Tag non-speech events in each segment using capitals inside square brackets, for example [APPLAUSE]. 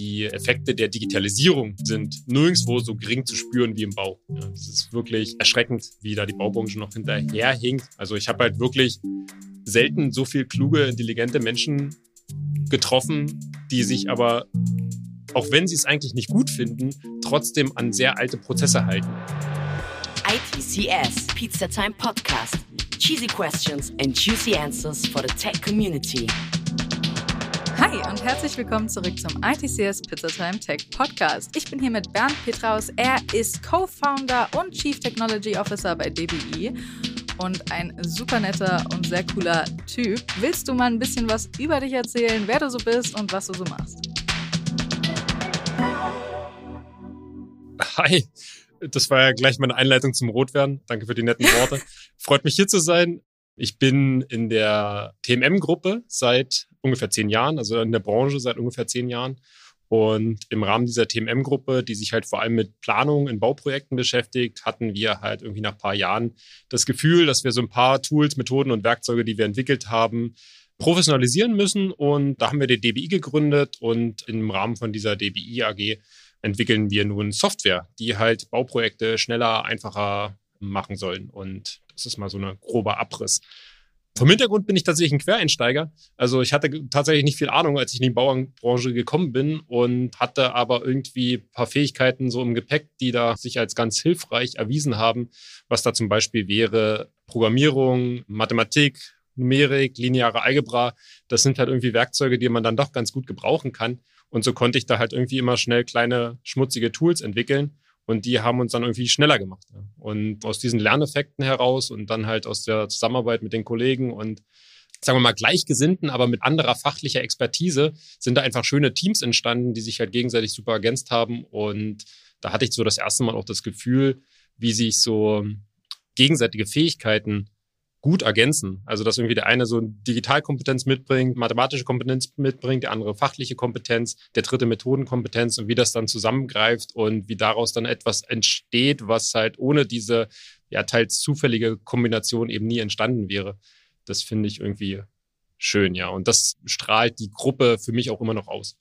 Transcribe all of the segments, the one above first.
die Effekte der Digitalisierung sind nirgendwo so gering zu spüren wie im Bau. Ja, ist wirklich erschreckend, wie da die Baubranche noch hinterherhinkt. Also ich habe halt wirklich selten so viel kluge, intelligente Menschen getroffen, die sich aber, auch wenn sie es eigentlich nicht gut finden, trotzdem an sehr alte Prozesse halten. ITCS, Pizza Time Podcast. Cheesy questions and juicy answers for the tech community. Hi und herzlich willkommen zurück zum ITCS Pizza Time Tech Podcast. Ich bin hier mit Bernd Petraus. Er ist Co-Founder und Chief Technology Officer bei DBI und ein super netter und sehr cooler Typ. Willst du mal ein bisschen was über dich erzählen, wer du so bist und was du so machst? Hi, das war ja gleich meine Einleitung zum Rotwerden. Danke für die netten Worte. [LAUGHS] Freut mich hier zu sein. Ich bin in der TMM-Gruppe seit ungefähr zehn Jahren, also in der Branche seit ungefähr zehn Jahren. Und im Rahmen dieser TMM-Gruppe, die sich halt vor allem mit Planung in Bauprojekten beschäftigt, hatten wir halt irgendwie nach ein paar Jahren das Gefühl, dass wir so ein paar Tools, Methoden und Werkzeuge, die wir entwickelt haben, professionalisieren müssen. Und da haben wir die DBI gegründet und im Rahmen von dieser DBI AG entwickeln wir nun Software, die halt Bauprojekte schneller, einfacher machen sollen. Und das ist mal so ein grober Abriss. Vom Hintergrund bin ich tatsächlich ein Quereinsteiger. Also ich hatte tatsächlich nicht viel Ahnung, als ich in die Bauernbranche gekommen bin und hatte aber irgendwie ein paar Fähigkeiten so im Gepäck, die da sich als ganz hilfreich erwiesen haben, was da zum Beispiel wäre Programmierung, Mathematik, Numerik, lineare Algebra. Das sind halt irgendwie Werkzeuge, die man dann doch ganz gut gebrauchen kann. Und so konnte ich da halt irgendwie immer schnell kleine schmutzige Tools entwickeln und die haben uns dann irgendwie schneller gemacht. Ja. Und aus diesen Lerneffekten heraus und dann halt aus der Zusammenarbeit mit den Kollegen und sagen wir mal Gleichgesinnten, aber mit anderer fachlicher Expertise sind da einfach schöne Teams entstanden, die sich halt gegenseitig super ergänzt haben. Und da hatte ich so das erste Mal auch das Gefühl, wie sich so gegenseitige Fähigkeiten gut ergänzen. Also dass irgendwie der eine so Digitalkompetenz mitbringt, mathematische Kompetenz mitbringt, der andere fachliche Kompetenz, der dritte Methodenkompetenz und wie das dann zusammengreift und wie daraus dann etwas entsteht, was halt ohne diese ja teils zufällige Kombination eben nie entstanden wäre. Das finde ich irgendwie schön, ja. Und das strahlt die Gruppe für mich auch immer noch aus.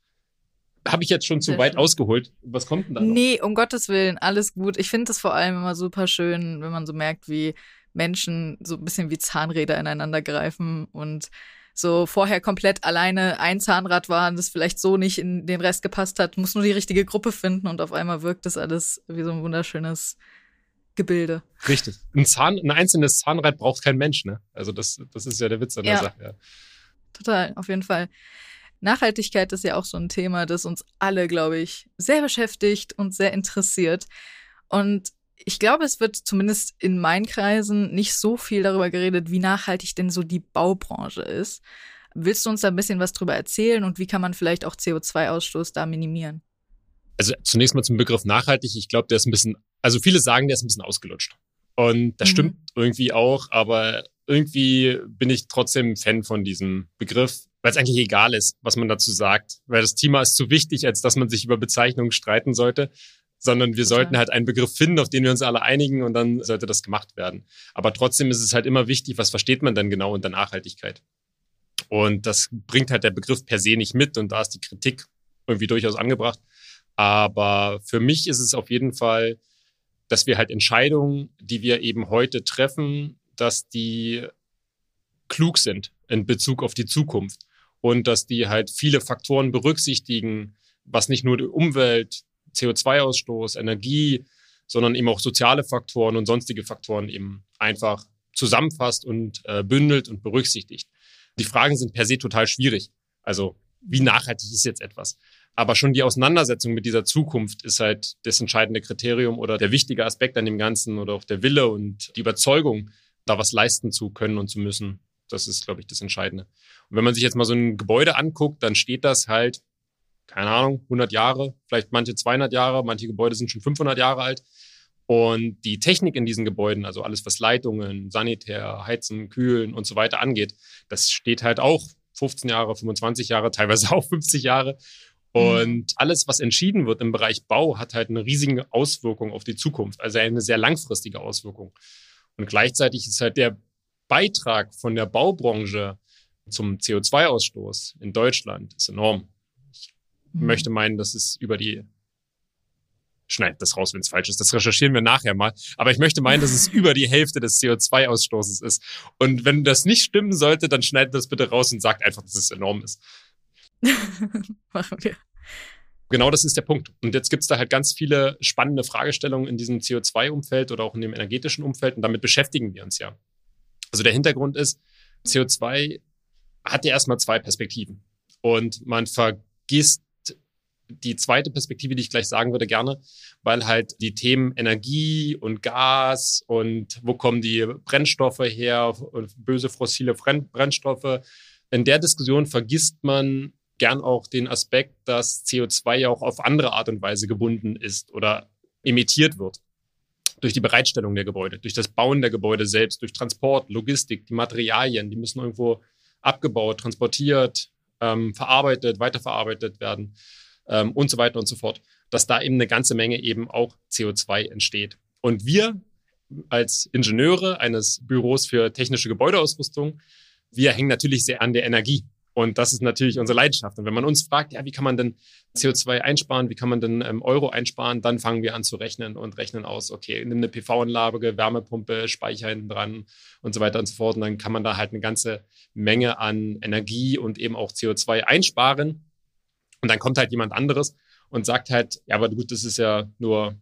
Habe ich jetzt schon zu Sehr weit schön. ausgeholt? Was kommt denn da? Noch? Nee, um Gottes Willen, alles gut. Ich finde es vor allem immer super schön, wenn man so merkt, wie Menschen so ein bisschen wie Zahnräder ineinander greifen und so vorher komplett alleine ein Zahnrad war und das vielleicht so nicht in den Rest gepasst hat, muss nur die richtige Gruppe finden und auf einmal wirkt das alles wie so ein wunderschönes Gebilde. Richtig. Ein, Zahn, ein einzelnes Zahnrad braucht kein Mensch, ne? Also das, das ist ja der Witz an der ja. Sache. Ja. Total, auf jeden Fall. Nachhaltigkeit ist ja auch so ein Thema, das uns alle, glaube ich, sehr beschäftigt und sehr interessiert. Und ich glaube, es wird zumindest in meinen Kreisen nicht so viel darüber geredet, wie nachhaltig denn so die Baubranche ist. Willst du uns da ein bisschen was drüber erzählen und wie kann man vielleicht auch CO2-Ausstoß da minimieren? Also zunächst mal zum Begriff nachhaltig. Ich glaube, der ist ein bisschen, also viele sagen, der ist ein bisschen ausgelutscht. Und das mhm. stimmt irgendwie auch, aber irgendwie bin ich trotzdem Fan von diesem Begriff, weil es eigentlich egal ist, was man dazu sagt, weil das Thema ist zu wichtig, als dass man sich über Bezeichnungen streiten sollte sondern wir sollten halt einen Begriff finden, auf den wir uns alle einigen und dann sollte das gemacht werden. Aber trotzdem ist es halt immer wichtig, was versteht man denn genau unter Nachhaltigkeit? Und das bringt halt der Begriff per se nicht mit und da ist die Kritik irgendwie durchaus angebracht. Aber für mich ist es auf jeden Fall, dass wir halt Entscheidungen, die wir eben heute treffen, dass die klug sind in Bezug auf die Zukunft und dass die halt viele Faktoren berücksichtigen, was nicht nur die Umwelt, CO2-Ausstoß, Energie, sondern eben auch soziale Faktoren und sonstige Faktoren eben einfach zusammenfasst und äh, bündelt und berücksichtigt. Die Fragen sind per se total schwierig. Also wie nachhaltig ist jetzt etwas? Aber schon die Auseinandersetzung mit dieser Zukunft ist halt das entscheidende Kriterium oder der wichtige Aspekt an dem Ganzen oder auch der Wille und die Überzeugung, da was leisten zu können und zu müssen. Das ist, glaube ich, das Entscheidende. Und wenn man sich jetzt mal so ein Gebäude anguckt, dann steht das halt keine Ahnung, 100 Jahre, vielleicht manche 200 Jahre, manche Gebäude sind schon 500 Jahre alt. Und die Technik in diesen Gebäuden, also alles, was Leitungen, Sanitär, Heizen, Kühlen und so weiter angeht, das steht halt auch 15 Jahre, 25 Jahre, teilweise auch 50 Jahre. Und mhm. alles, was entschieden wird im Bereich Bau, hat halt eine riesige Auswirkung auf die Zukunft, also eine sehr langfristige Auswirkung. Und gleichzeitig ist halt der Beitrag von der Baubranche zum CO2-Ausstoß in Deutschland ist enorm mhm. möchte meinen, dass es über die schneid das raus, wenn es falsch ist. Das recherchieren wir nachher mal. Aber ich möchte meinen, dass es über die Hälfte des CO2-Ausstoßes ist. Und wenn das nicht stimmen sollte, dann schneidet das bitte raus und sagt einfach, dass es enorm ist. [LAUGHS] Machen wir. Genau das ist der Punkt. Und jetzt gibt es da halt ganz viele spannende Fragestellungen in diesem CO2-Umfeld oder auch in dem energetischen Umfeld. Und damit beschäftigen wir uns ja. Also der Hintergrund ist, CO2 hat ja erstmal zwei Perspektiven. Und man vergisst die zweite Perspektive, die ich gleich sagen würde, gerne, weil halt die Themen Energie und Gas und wo kommen die Brennstoffe her, böse fossile Brennstoffe. In der Diskussion vergisst man gern auch den Aspekt, dass CO2 ja auch auf andere Art und Weise gebunden ist oder emittiert wird. Durch die Bereitstellung der Gebäude, durch das Bauen der Gebäude selbst, durch Transport, Logistik, die Materialien, die müssen irgendwo abgebaut, transportiert, ähm, verarbeitet, weiterverarbeitet werden ähm, und so weiter und so fort, dass da eben eine ganze Menge eben auch CO2 entsteht. Und wir als Ingenieure eines Büros für technische Gebäudeausrüstung, wir hängen natürlich sehr an der Energie. Und das ist natürlich unsere Leidenschaft. Und wenn man uns fragt, ja, wie kann man denn CO2 einsparen, wie kann man denn ähm, Euro einsparen, dann fangen wir an zu rechnen und rechnen aus, okay, nimm eine PV-Anlage, Wärmepumpe, Speicher hinten dran und so weiter und so fort. Und dann kann man da halt eine ganze Menge an Energie und eben auch CO2 einsparen. Und dann kommt halt jemand anderes und sagt halt, ja, aber gut, das ist ja nur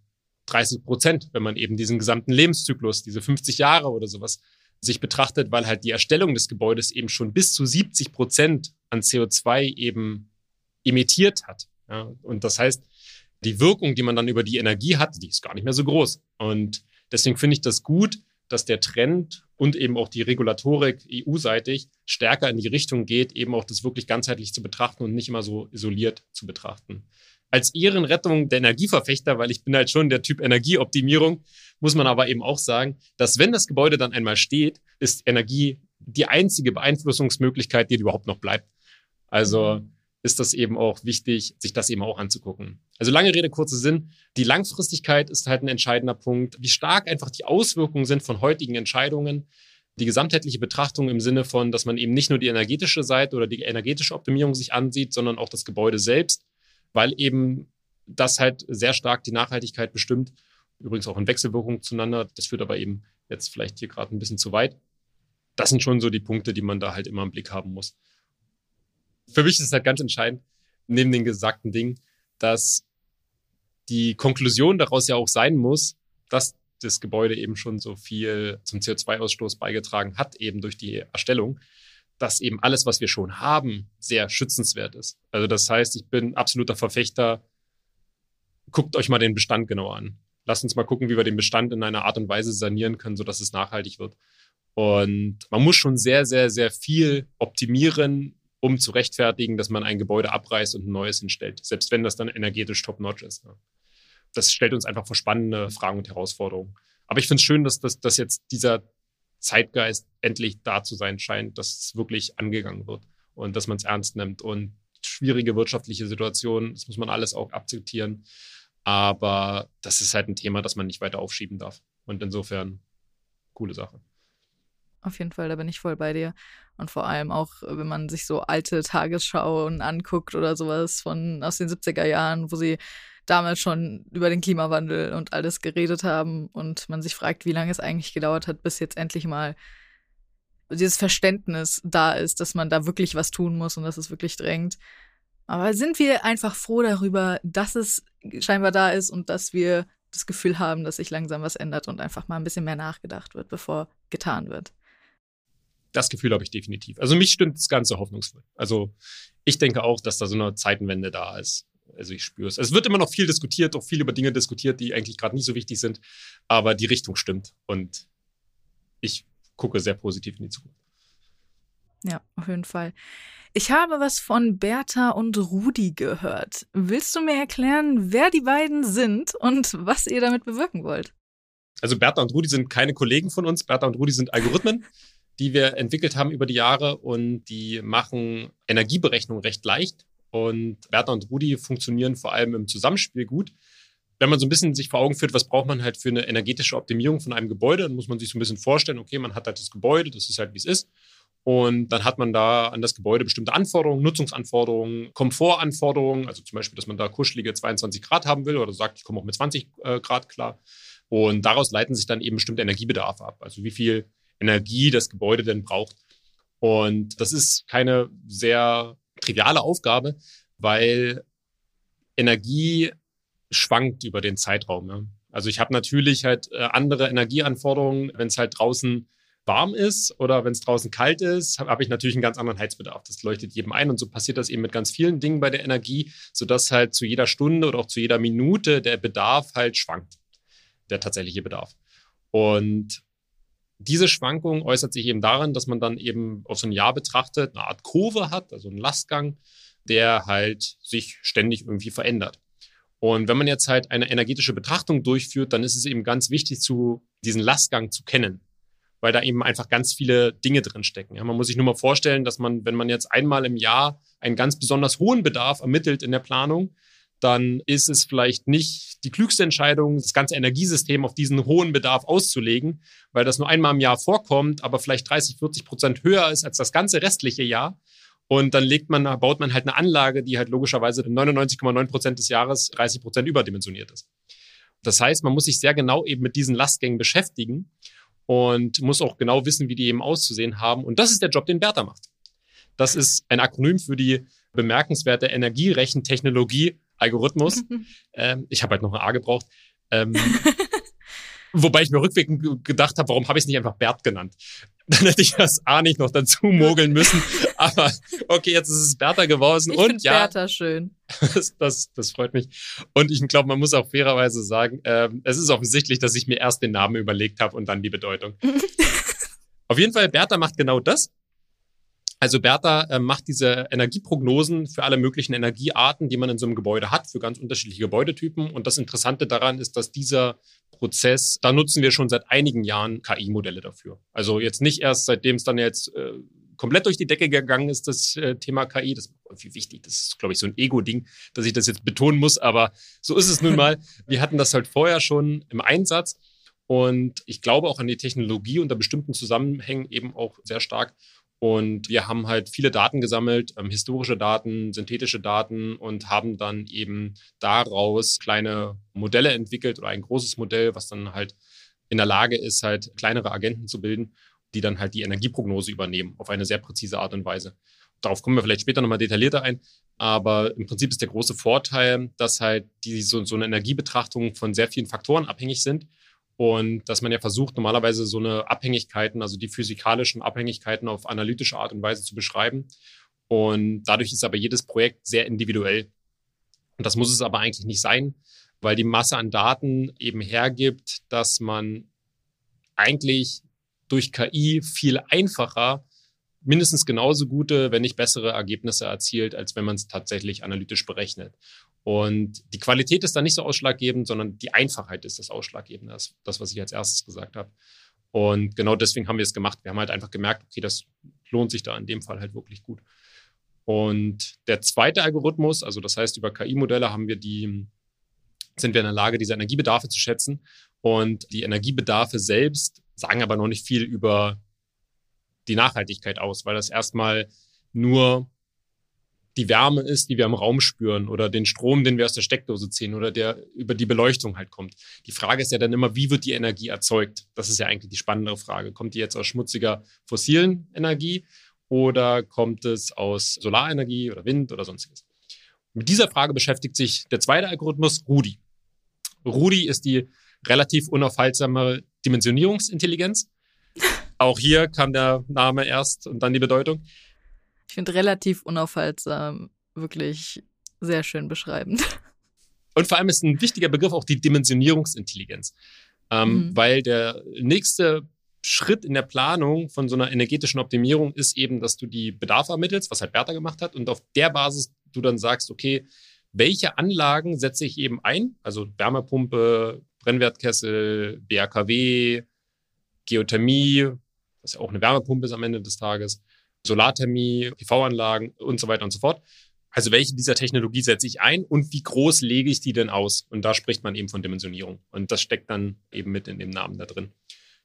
30 Prozent, wenn man eben diesen gesamten Lebenszyklus, diese 50 Jahre oder sowas sich betrachtet, weil halt die Erstellung des Gebäudes eben schon bis zu 70 Prozent an CO2 eben emittiert hat. Ja, und das heißt, die Wirkung, die man dann über die Energie hat, die ist gar nicht mehr so groß. Und deswegen finde ich das gut, dass der Trend und eben auch die Regulatorik EU-seitig stärker in die Richtung geht, eben auch das wirklich ganzheitlich zu betrachten und nicht immer so isoliert zu betrachten. Als Ehrenrettung der Energieverfechter, weil ich bin halt schon der Typ Energieoptimierung, muss man aber eben auch sagen, dass wenn das Gebäude dann einmal steht, ist Energie die einzige Beeinflussungsmöglichkeit, die überhaupt noch bleibt. Also ist das eben auch wichtig, sich das eben auch anzugucken. Also lange Rede, kurzer Sinn. Die Langfristigkeit ist halt ein entscheidender Punkt. Wie stark einfach die Auswirkungen sind von heutigen Entscheidungen. Die gesamtheitliche Betrachtung im Sinne von, dass man eben nicht nur die energetische Seite oder die energetische Optimierung sich ansieht, sondern auch das Gebäude selbst, weil eben das halt sehr stark die Nachhaltigkeit bestimmt. Übrigens auch in Wechselwirkung zueinander. Das führt aber eben jetzt vielleicht hier gerade ein bisschen zu weit. Das sind schon so die Punkte, die man da halt immer im Blick haben muss für mich ist es halt ganz entscheidend, neben den gesagten Dingen, dass die Konklusion daraus ja auch sein muss, dass das Gebäude eben schon so viel zum CO2-Ausstoß beigetragen hat, eben durch die Erstellung, dass eben alles, was wir schon haben, sehr schützenswert ist. Also das heißt, ich bin absoluter Verfechter, guckt euch mal den Bestand genauer an. Lasst uns mal gucken, wie wir den Bestand in einer Art und Weise sanieren können, sodass es nachhaltig wird. Und man muss schon sehr, sehr, sehr viel optimieren, um zu rechtfertigen, dass man ein Gebäude abreißt und ein neues hinstellt, selbst wenn das dann energetisch top-notch ist. Das stellt uns einfach vor spannende Fragen und Herausforderungen. Aber ich finde es schön, dass, dass, dass jetzt dieser Zeitgeist endlich da zu sein scheint, dass es wirklich angegangen wird und dass man es ernst nimmt. Und schwierige wirtschaftliche Situationen, das muss man alles auch akzeptieren. Aber das ist halt ein Thema, das man nicht weiter aufschieben darf. Und insofern, coole Sache. Auf jeden Fall, da bin ich voll bei dir. Und vor allem auch, wenn man sich so alte Tagesschauen anguckt oder sowas von aus den 70er Jahren, wo sie damals schon über den Klimawandel und alles geredet haben und man sich fragt, wie lange es eigentlich gedauert hat, bis jetzt endlich mal dieses Verständnis da ist, dass man da wirklich was tun muss und dass es wirklich drängt. Aber sind wir einfach froh darüber, dass es scheinbar da ist und dass wir das Gefühl haben, dass sich langsam was ändert und einfach mal ein bisschen mehr nachgedacht wird, bevor getan wird. Das Gefühl habe ich definitiv. Also mich stimmt das Ganze hoffnungsvoll. Also ich denke auch, dass da so eine Zeitenwende da ist. Also ich spüre es. Es wird immer noch viel diskutiert, auch viel über Dinge diskutiert, die eigentlich gerade nicht so wichtig sind. Aber die Richtung stimmt. Und ich gucke sehr positiv in die Zukunft. Ja, auf jeden Fall. Ich habe was von Bertha und Rudi gehört. Willst du mir erklären, wer die beiden sind und was ihr damit bewirken wollt? Also Bertha und Rudi sind keine Kollegen von uns. Bertha und Rudi sind Algorithmen die wir entwickelt haben über die Jahre und die machen Energieberechnung recht leicht. Und Bertha und Rudi funktionieren vor allem im Zusammenspiel gut. Wenn man so ein bisschen sich vor Augen führt, was braucht man halt für eine energetische Optimierung von einem Gebäude, dann muss man sich so ein bisschen vorstellen, okay, man hat halt das Gebäude, das ist halt wie es ist. Und dann hat man da an das Gebäude bestimmte Anforderungen, Nutzungsanforderungen, Komfortanforderungen, also zum Beispiel, dass man da kuschelige 22 Grad haben will oder sagt, ich komme auch mit 20 äh, Grad klar. Und daraus leiten sich dann eben bestimmte Energiebedarfe ab, also wie viel Energie das Gebäude denn braucht. Und das ist keine sehr triviale Aufgabe, weil Energie schwankt über den Zeitraum. Ja. Also ich habe natürlich halt äh, andere Energieanforderungen, wenn es halt draußen warm ist oder wenn es draußen kalt ist, habe hab ich natürlich einen ganz anderen Heizbedarf. Das leuchtet jedem ein und so passiert das eben mit ganz vielen Dingen bei der Energie, sodass halt zu jeder Stunde oder auch zu jeder Minute der Bedarf halt schwankt, der tatsächliche Bedarf. Und diese Schwankung äußert sich eben darin, dass man dann eben auf so ein Jahr betrachtet eine Art Kurve hat, also einen Lastgang, der halt sich ständig irgendwie verändert. Und wenn man jetzt halt eine energetische Betrachtung durchführt, dann ist es eben ganz wichtig, zu diesen Lastgang zu kennen, weil da eben einfach ganz viele Dinge drin stecken. Ja, man muss sich nur mal vorstellen, dass man, wenn man jetzt einmal im Jahr einen ganz besonders hohen Bedarf ermittelt in der Planung, dann ist es vielleicht nicht die klügste Entscheidung, das ganze Energiesystem auf diesen hohen Bedarf auszulegen, weil das nur einmal im Jahr vorkommt, aber vielleicht 30, 40 Prozent höher ist als das ganze restliche Jahr. Und dann legt man, baut man halt eine Anlage, die halt logischerweise 99,9 Prozent des Jahres 30 Prozent überdimensioniert ist. Das heißt, man muss sich sehr genau eben mit diesen Lastgängen beschäftigen und muss auch genau wissen, wie die eben auszusehen haben. Und das ist der Job, den Bertha macht. Das ist ein Akronym für die bemerkenswerte Energierechentechnologie Algorithmus. [LAUGHS] ähm, ich habe halt noch ein A gebraucht. Ähm, [LAUGHS] wobei ich mir rückwirkend gedacht habe, warum habe ich es nicht einfach Bert genannt? [LAUGHS] Dann hätte ich das A nicht noch dazu mogeln müssen. Aber okay, jetzt ist es Bertha geworden. Ich und ja, Bertha schön. Das, das, das freut mich. Und ich glaube, man muss auch fairerweise sagen, ähm, es ist offensichtlich, dass ich mir erst den Namen überlegt habe und dann die Bedeutung. Auf jeden Fall, Bertha macht genau das. Also Bertha äh, macht diese Energieprognosen für alle möglichen Energiearten, die man in so einem Gebäude hat, für ganz unterschiedliche Gebäudetypen. Und das Interessante daran ist, dass dieser Prozess, da nutzen wir schon seit einigen Jahren KI-Modelle dafür. Also jetzt nicht erst, seitdem es dann jetzt äh, komplett durch die Decke gegangen ist, das äh, Thema KI. Das ist irgendwie wichtig. Das ist, glaube ich, so ein Ego-Ding, dass ich das jetzt betonen muss. Aber so ist es nun mal. [LAUGHS] Wir hatten das halt vorher schon im Einsatz. Und ich glaube auch an die Technologie unter bestimmten Zusammenhängen eben auch sehr stark. Und wir haben halt viele Daten gesammelt, ähm, historische Daten, synthetische Daten und haben dann eben daraus kleine Modelle entwickelt oder ein großes Modell, was dann halt in der Lage ist, halt kleinere Agenten zu bilden, die dann halt die Energieprognose übernehmen auf eine sehr präzise Art und Weise. Darauf kommen wir vielleicht später nochmal detaillierter ein. Aber im Prinzip ist der große Vorteil, dass halt die, so, so eine Energiebetrachtung von sehr vielen Faktoren abhängig sind und dass man ja versucht, normalerweise so eine Abhängigkeiten, also die physikalischen Abhängigkeiten auf analytische Art und Weise zu beschreiben. Und dadurch ist aber jedes Projekt sehr individuell. Und das muss es aber eigentlich nicht sein, weil die Masse an Daten eben hergibt, dass man eigentlich durch KI viel einfacher mindestens genauso gute, wenn nicht bessere Ergebnisse erzielt, als wenn man es tatsächlich analytisch berechnet. Und die Qualität ist da nicht so ausschlaggebend, sondern die Einfachheit ist das Ausschlaggebende, das, das was ich als erstes gesagt habe. Und genau deswegen haben wir es gemacht. Wir haben halt einfach gemerkt, okay, das lohnt sich da in dem Fall halt wirklich gut. Und der zweite Algorithmus, also das heißt, über KI-Modelle haben wir die, sind wir in der Lage, diese Energiebedarfe zu schätzen. Und die Energiebedarfe selbst sagen aber noch nicht viel über die Nachhaltigkeit aus, weil das erstmal nur die Wärme ist, die wir im Raum spüren oder den Strom, den wir aus der Steckdose ziehen oder der über die Beleuchtung halt kommt. Die Frage ist ja dann immer, wie wird die Energie erzeugt? Das ist ja eigentlich die spannendere Frage. Kommt die jetzt aus schmutziger fossilen Energie oder kommt es aus Solarenergie oder Wind oder sonstiges? Mit dieser Frage beschäftigt sich der zweite Algorithmus, Rudi. Rudi ist die relativ unaufhaltsame Dimensionierungsintelligenz. Auch hier kam der Name erst und dann die Bedeutung. Ich finde relativ unaufhaltsam wirklich sehr schön beschreibend. Und vor allem ist ein wichtiger Begriff auch die Dimensionierungsintelligenz. Ähm, mhm. Weil der nächste Schritt in der Planung von so einer energetischen Optimierung ist eben, dass du die Bedarfe ermittelst, was halt Bertha gemacht hat, und auf der Basis du dann sagst, okay, welche Anlagen setze ich eben ein? Also Wärmepumpe, Brennwertkessel, BRKW, Geothermie, was ja auch eine Wärmepumpe ist am Ende des Tages. Solarthermie, PV-Anlagen und so weiter und so fort. Also welche dieser Technologie setze ich ein und wie groß lege ich die denn aus? Und da spricht man eben von Dimensionierung. Und das steckt dann eben mit in dem Namen da drin.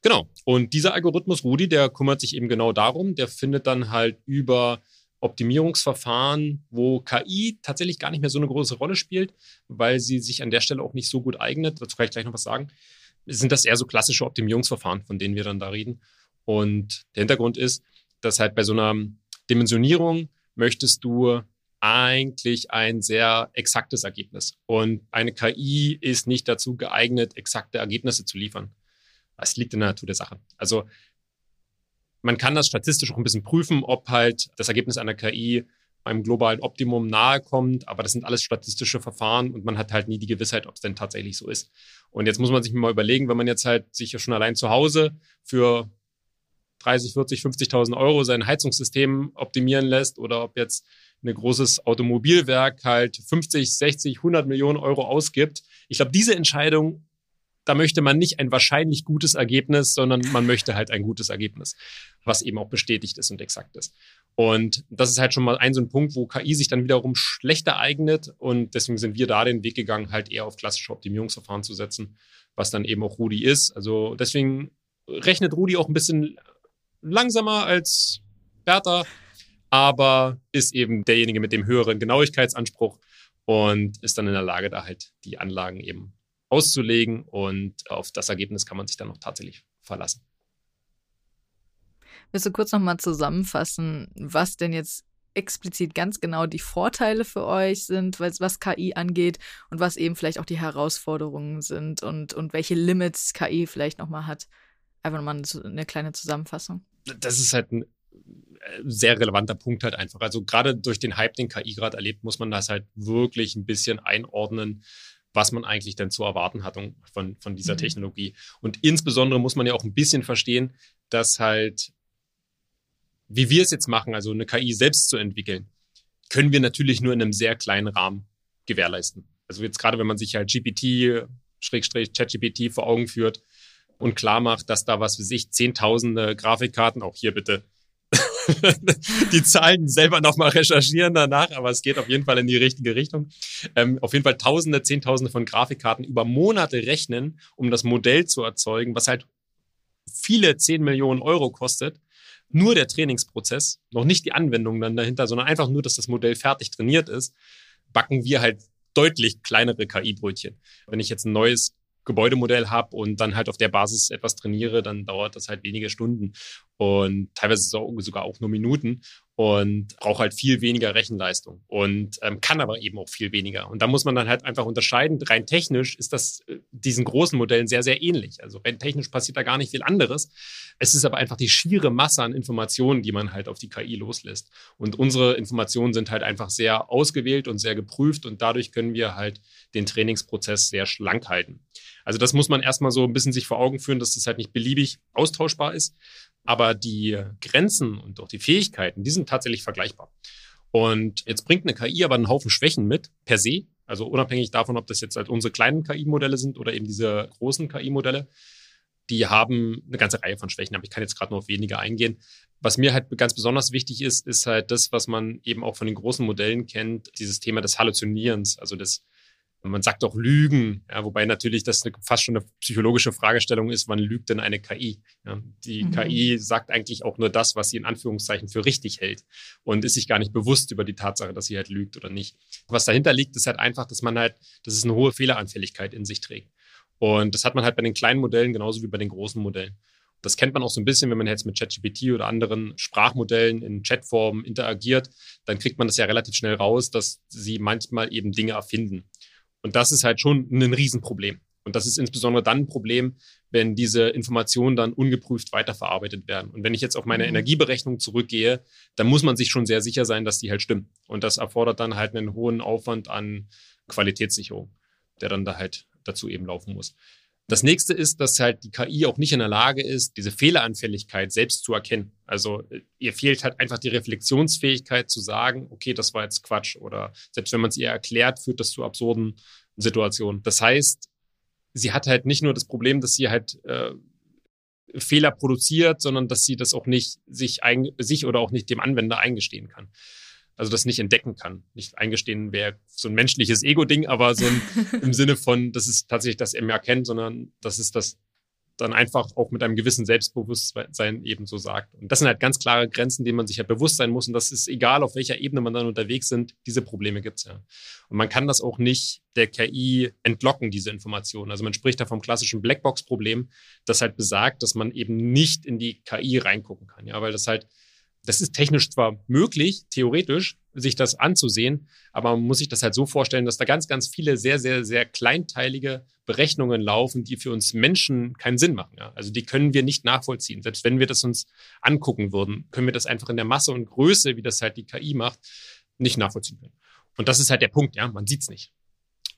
Genau. Und dieser Algorithmus Rudi, der kümmert sich eben genau darum. Der findet dann halt über Optimierungsverfahren, wo KI tatsächlich gar nicht mehr so eine große Rolle spielt, weil sie sich an der Stelle auch nicht so gut eignet. Dazu kann ich gleich noch was sagen. Sind das eher so klassische Optimierungsverfahren, von denen wir dann da reden. Und der Hintergrund ist, dass halt bei so einer Dimensionierung möchtest du eigentlich ein sehr exaktes Ergebnis. Und eine KI ist nicht dazu geeignet, exakte Ergebnisse zu liefern. Es liegt in der Natur der Sache. Also man kann das statistisch auch ein bisschen prüfen, ob halt das Ergebnis einer KI einem globalen Optimum nahe kommt, aber das sind alles statistische Verfahren und man hat halt nie die Gewissheit, ob es denn tatsächlich so ist. Und jetzt muss man sich mal überlegen, wenn man jetzt halt sich ja schon allein zu Hause für 30, 40, 50.000 Euro sein Heizungssystem optimieren lässt oder ob jetzt ein großes Automobilwerk halt 50, 60, 100 Millionen Euro ausgibt. Ich glaube, diese Entscheidung da möchte man nicht ein wahrscheinlich gutes Ergebnis, sondern man möchte halt ein gutes Ergebnis, was eben auch bestätigt ist und exakt ist. Und das ist halt schon mal ein so ein Punkt, wo KI sich dann wiederum schlechter eignet. Und deswegen sind wir da den Weg gegangen, halt eher auf klassische Optimierungsverfahren zu setzen, was dann eben auch Rudi ist. Also deswegen rechnet Rudi auch ein bisschen langsamer als Bertha, aber ist eben derjenige mit dem höheren Genauigkeitsanspruch und ist dann in der Lage, da halt die Anlagen eben auszulegen und auf das Ergebnis kann man sich dann auch tatsächlich verlassen. Willst du kurz nochmal zusammenfassen, was denn jetzt explizit ganz genau die Vorteile für euch sind, was KI angeht und was eben vielleicht auch die Herausforderungen sind und, und welche Limits KI vielleicht nochmal hat? Einfach nochmal eine kleine Zusammenfassung. Das ist halt ein äh, sehr relevanter Punkt halt einfach. Also gerade durch den Hype, den KI gerade erlebt, muss man das halt wirklich ein bisschen einordnen was man eigentlich denn zu erwarten hat von, von dieser mhm. Technologie. Und insbesondere muss man ja auch ein bisschen verstehen, dass halt, wie wir es jetzt machen, also eine KI selbst zu entwickeln, können wir natürlich nur in einem sehr kleinen Rahmen gewährleisten. Also jetzt gerade, wenn man sich halt GPT, Schrägstrich ChatGPT vor Augen führt und klar macht, dass da was für sich zehntausende Grafikkarten, auch hier bitte [LAUGHS] die Zahlen selber nochmal recherchieren danach, aber es geht auf jeden Fall in die richtige Richtung. Ähm, auf jeden Fall Tausende, Zehntausende von Grafikkarten über Monate rechnen, um das Modell zu erzeugen, was halt viele 10 Millionen Euro kostet. Nur der Trainingsprozess, noch nicht die Anwendung dann dahinter, sondern einfach nur, dass das Modell fertig trainiert ist, backen wir halt deutlich kleinere KI-Brötchen. Wenn ich jetzt ein neues Gebäudemodell habe und dann halt auf der Basis etwas trainiere, dann dauert das halt wenige Stunden. Und teilweise sogar auch nur Minuten und braucht halt viel weniger Rechenleistung und ähm, kann aber eben auch viel weniger. Und da muss man dann halt einfach unterscheiden. Rein technisch ist das äh, diesen großen Modellen sehr, sehr ähnlich. Also rein technisch passiert da gar nicht viel anderes. Es ist aber einfach die schiere Masse an Informationen, die man halt auf die KI loslässt. Und unsere Informationen sind halt einfach sehr ausgewählt und sehr geprüft und dadurch können wir halt den Trainingsprozess sehr schlank halten. Also das muss man erstmal so ein bisschen sich vor Augen führen, dass das halt nicht beliebig austauschbar ist. Aber die Grenzen und auch die Fähigkeiten, die sind tatsächlich vergleichbar. Und jetzt bringt eine KI aber einen Haufen Schwächen mit, per se. Also unabhängig davon, ob das jetzt halt unsere kleinen KI-Modelle sind oder eben diese großen KI-Modelle. Die haben eine ganze Reihe von Schwächen, aber ich kann jetzt gerade nur auf wenige eingehen. Was mir halt ganz besonders wichtig ist, ist halt das, was man eben auch von den großen Modellen kennt, dieses Thema des Halluzinierens, also des man sagt auch Lügen, ja, wobei natürlich das eine, fast schon eine psychologische Fragestellung ist, wann lügt denn eine KI? Ja, die mhm. KI sagt eigentlich auch nur das, was sie in Anführungszeichen für richtig hält und ist sich gar nicht bewusst über die Tatsache, dass sie halt lügt oder nicht. Was dahinter liegt, ist halt einfach, dass man halt, dass es eine hohe Fehleranfälligkeit in sich trägt. Und das hat man halt bei den kleinen Modellen genauso wie bei den großen Modellen. Das kennt man auch so ein bisschen, wenn man jetzt mit ChatGPT oder anderen Sprachmodellen in Chatform interagiert, dann kriegt man das ja relativ schnell raus, dass sie manchmal eben Dinge erfinden. Und das ist halt schon ein Riesenproblem. Und das ist insbesondere dann ein Problem, wenn diese Informationen dann ungeprüft weiterverarbeitet werden. Und wenn ich jetzt auf meine mhm. Energieberechnung zurückgehe, dann muss man sich schon sehr sicher sein, dass die halt stimmen. Und das erfordert dann halt einen hohen Aufwand an Qualitätssicherung, der dann da halt dazu eben laufen muss. Das nächste ist, dass halt die KI auch nicht in der Lage ist, diese Fehleranfälligkeit selbst zu erkennen. Also ihr fehlt halt einfach die Reflexionsfähigkeit zu sagen, okay, das war jetzt Quatsch. Oder selbst wenn man es ihr erklärt, führt das zu absurden Situationen. Das heißt, sie hat halt nicht nur das Problem, dass sie halt äh, Fehler produziert, sondern dass sie das auch nicht sich, ein, sich oder auch nicht dem Anwender eingestehen kann also das nicht entdecken kann. Nicht eingestehen wäre so ein menschliches Ego-Ding, aber so ein, [LAUGHS] im Sinne von, das ist tatsächlich, dass er mehr kennt, sondern das ist das dann einfach auch mit einem gewissen Selbstbewusstsein eben so sagt. Und das sind halt ganz klare Grenzen, denen man sich halt bewusst sein muss. Und das ist egal, auf welcher Ebene man dann unterwegs sind, diese Probleme gibt's ja. Und man kann das auch nicht der KI entlocken, diese Informationen. Also man spricht da vom klassischen Blackbox-Problem, das halt besagt, dass man eben nicht in die KI reingucken kann. Ja, weil das halt das ist technisch zwar möglich, theoretisch, sich das anzusehen, aber man muss sich das halt so vorstellen, dass da ganz, ganz viele sehr, sehr, sehr kleinteilige Berechnungen laufen, die für uns Menschen keinen Sinn machen. Ja? Also die können wir nicht nachvollziehen. Selbst wenn wir das uns angucken würden, können wir das einfach in der Masse und Größe, wie das halt die KI macht, nicht nachvollziehen können. Und das ist halt der Punkt, ja, man sieht's nicht.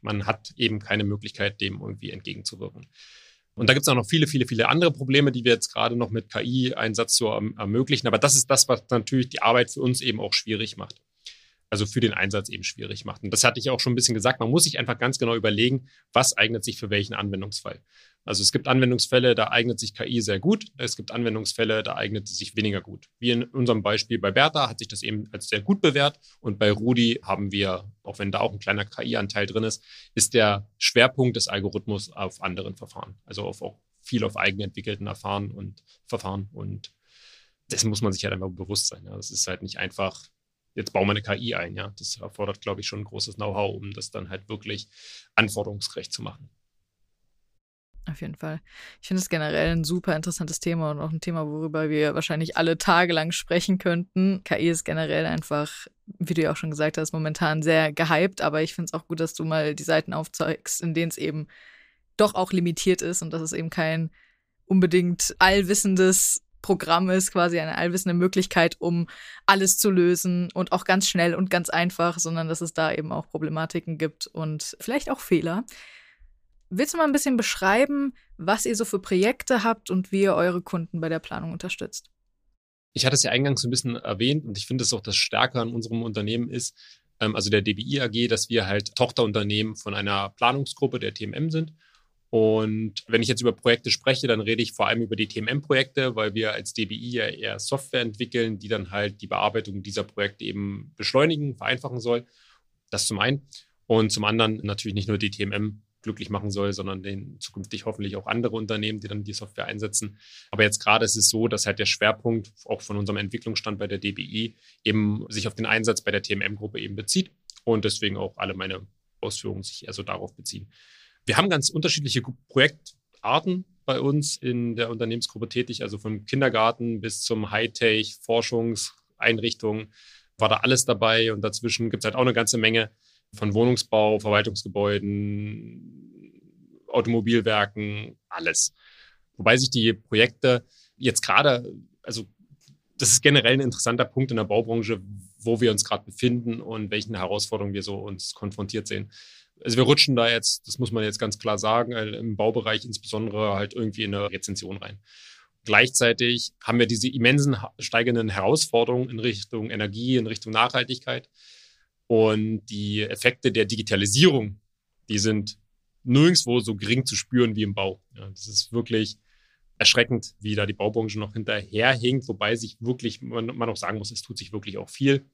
Man hat eben keine Möglichkeit, dem irgendwie entgegenzuwirken. Und da gibt es auch noch viele, viele, viele andere Probleme, die wir jetzt gerade noch mit KI-Einsatz so erm-, ermöglichen. Aber das ist das, was natürlich die Arbeit für uns eben auch schwierig macht also für den Einsatz eben schwierig macht. Und das hatte ich auch schon ein bisschen gesagt. Man muss sich einfach ganz genau überlegen, was eignet sich für welchen Anwendungsfall. Also es gibt Anwendungsfälle, da eignet sich KI sehr gut. Es gibt Anwendungsfälle, da eignet sie sich weniger gut. Wie in unserem Beispiel bei Bertha hat sich das eben als sehr gut bewährt. Und bei Rudi haben wir, auch wenn da auch ein kleiner KI-Anteil drin ist, ist der Schwerpunkt des Algorithmus auf anderen Verfahren. Also auf auch viel auf eigenentwickelten Erfahren und Verfahren. Und dessen muss man sich halt einfach bewusst sein. Ja. Das ist halt nicht einfach jetzt bauen wir eine KI ein. Ja, das erfordert, glaube ich, schon ein großes Know-how, um das dann halt wirklich anforderungsgerecht zu machen. Auf jeden Fall. Ich finde es generell ein super interessantes Thema und auch ein Thema, worüber wir wahrscheinlich alle Tage lang sprechen könnten. KI ist generell einfach, wie du ja auch schon gesagt hast, momentan sehr gehypt, aber ich finde es auch gut, dass du mal die Seiten aufzeigst, in denen es eben doch auch limitiert ist und dass es eben kein unbedingt allwissendes Programm ist, quasi eine allwissende Möglichkeit, um alles zu lösen und auch ganz schnell und ganz einfach, sondern dass es da eben auch Problematiken gibt und vielleicht auch Fehler. Willst du mal ein bisschen beschreiben, was ihr so für Projekte habt und wie ihr eure Kunden bei der Planung unterstützt? Ich hatte es ja eingangs so ein bisschen erwähnt und ich finde es auch das Stärke an unserem Unternehmen ist, ähm, also der DBI AG, dass wir halt Tochterunternehmen von einer Planungsgruppe der TMM sind und wenn ich jetzt über Projekte spreche, dann rede ich vor allem über die TMM-Projekte, weil wir als DBI ja eher Software entwickeln, die dann halt die Bearbeitung dieser Projekte eben beschleunigen, vereinfachen soll. Das zum einen. Und zum anderen natürlich nicht nur die TMM glücklich machen soll, sondern den zukünftig hoffentlich auch andere Unternehmen, die dann die Software einsetzen. Aber jetzt gerade ist es so, dass halt der Schwerpunkt auch von unserem Entwicklungsstand bei der DBI eben sich auf den Einsatz bei der TMM-Gruppe eben bezieht und deswegen auch alle meine Ausführungen sich eher so darauf beziehen. Wir haben ganz unterschiedliche Projektarten bei uns in der Unternehmensgruppe tätig, also vom Kindergarten bis zum Hightech, Forschungseinrichtungen war da alles dabei und dazwischen gibt es halt auch eine ganze Menge von Wohnungsbau, Verwaltungsgebäuden, Automobilwerken, alles. Wobei sich die Projekte jetzt gerade, also das ist generell ein interessanter Punkt in der Baubranche, wo wir uns gerade befinden und welchen Herausforderungen wir so uns konfrontiert sehen also wir rutschen da jetzt, das muss man jetzt ganz klar sagen, äh, im Baubereich insbesondere halt irgendwie in eine Rezension rein. Gleichzeitig haben wir diese immensen steigenden Herausforderungen in Richtung Energie, in Richtung Nachhaltigkeit. Und die Effekte der Digitalisierung, die sind nirgendwo so gering zu spüren wie im Bau. Ja, das ist wirklich erschreckend, wie da die Baubranche noch hinterherhinkt, wobei sich wirklich, man, man auch sagen muss, es tut sich wirklich auch viel.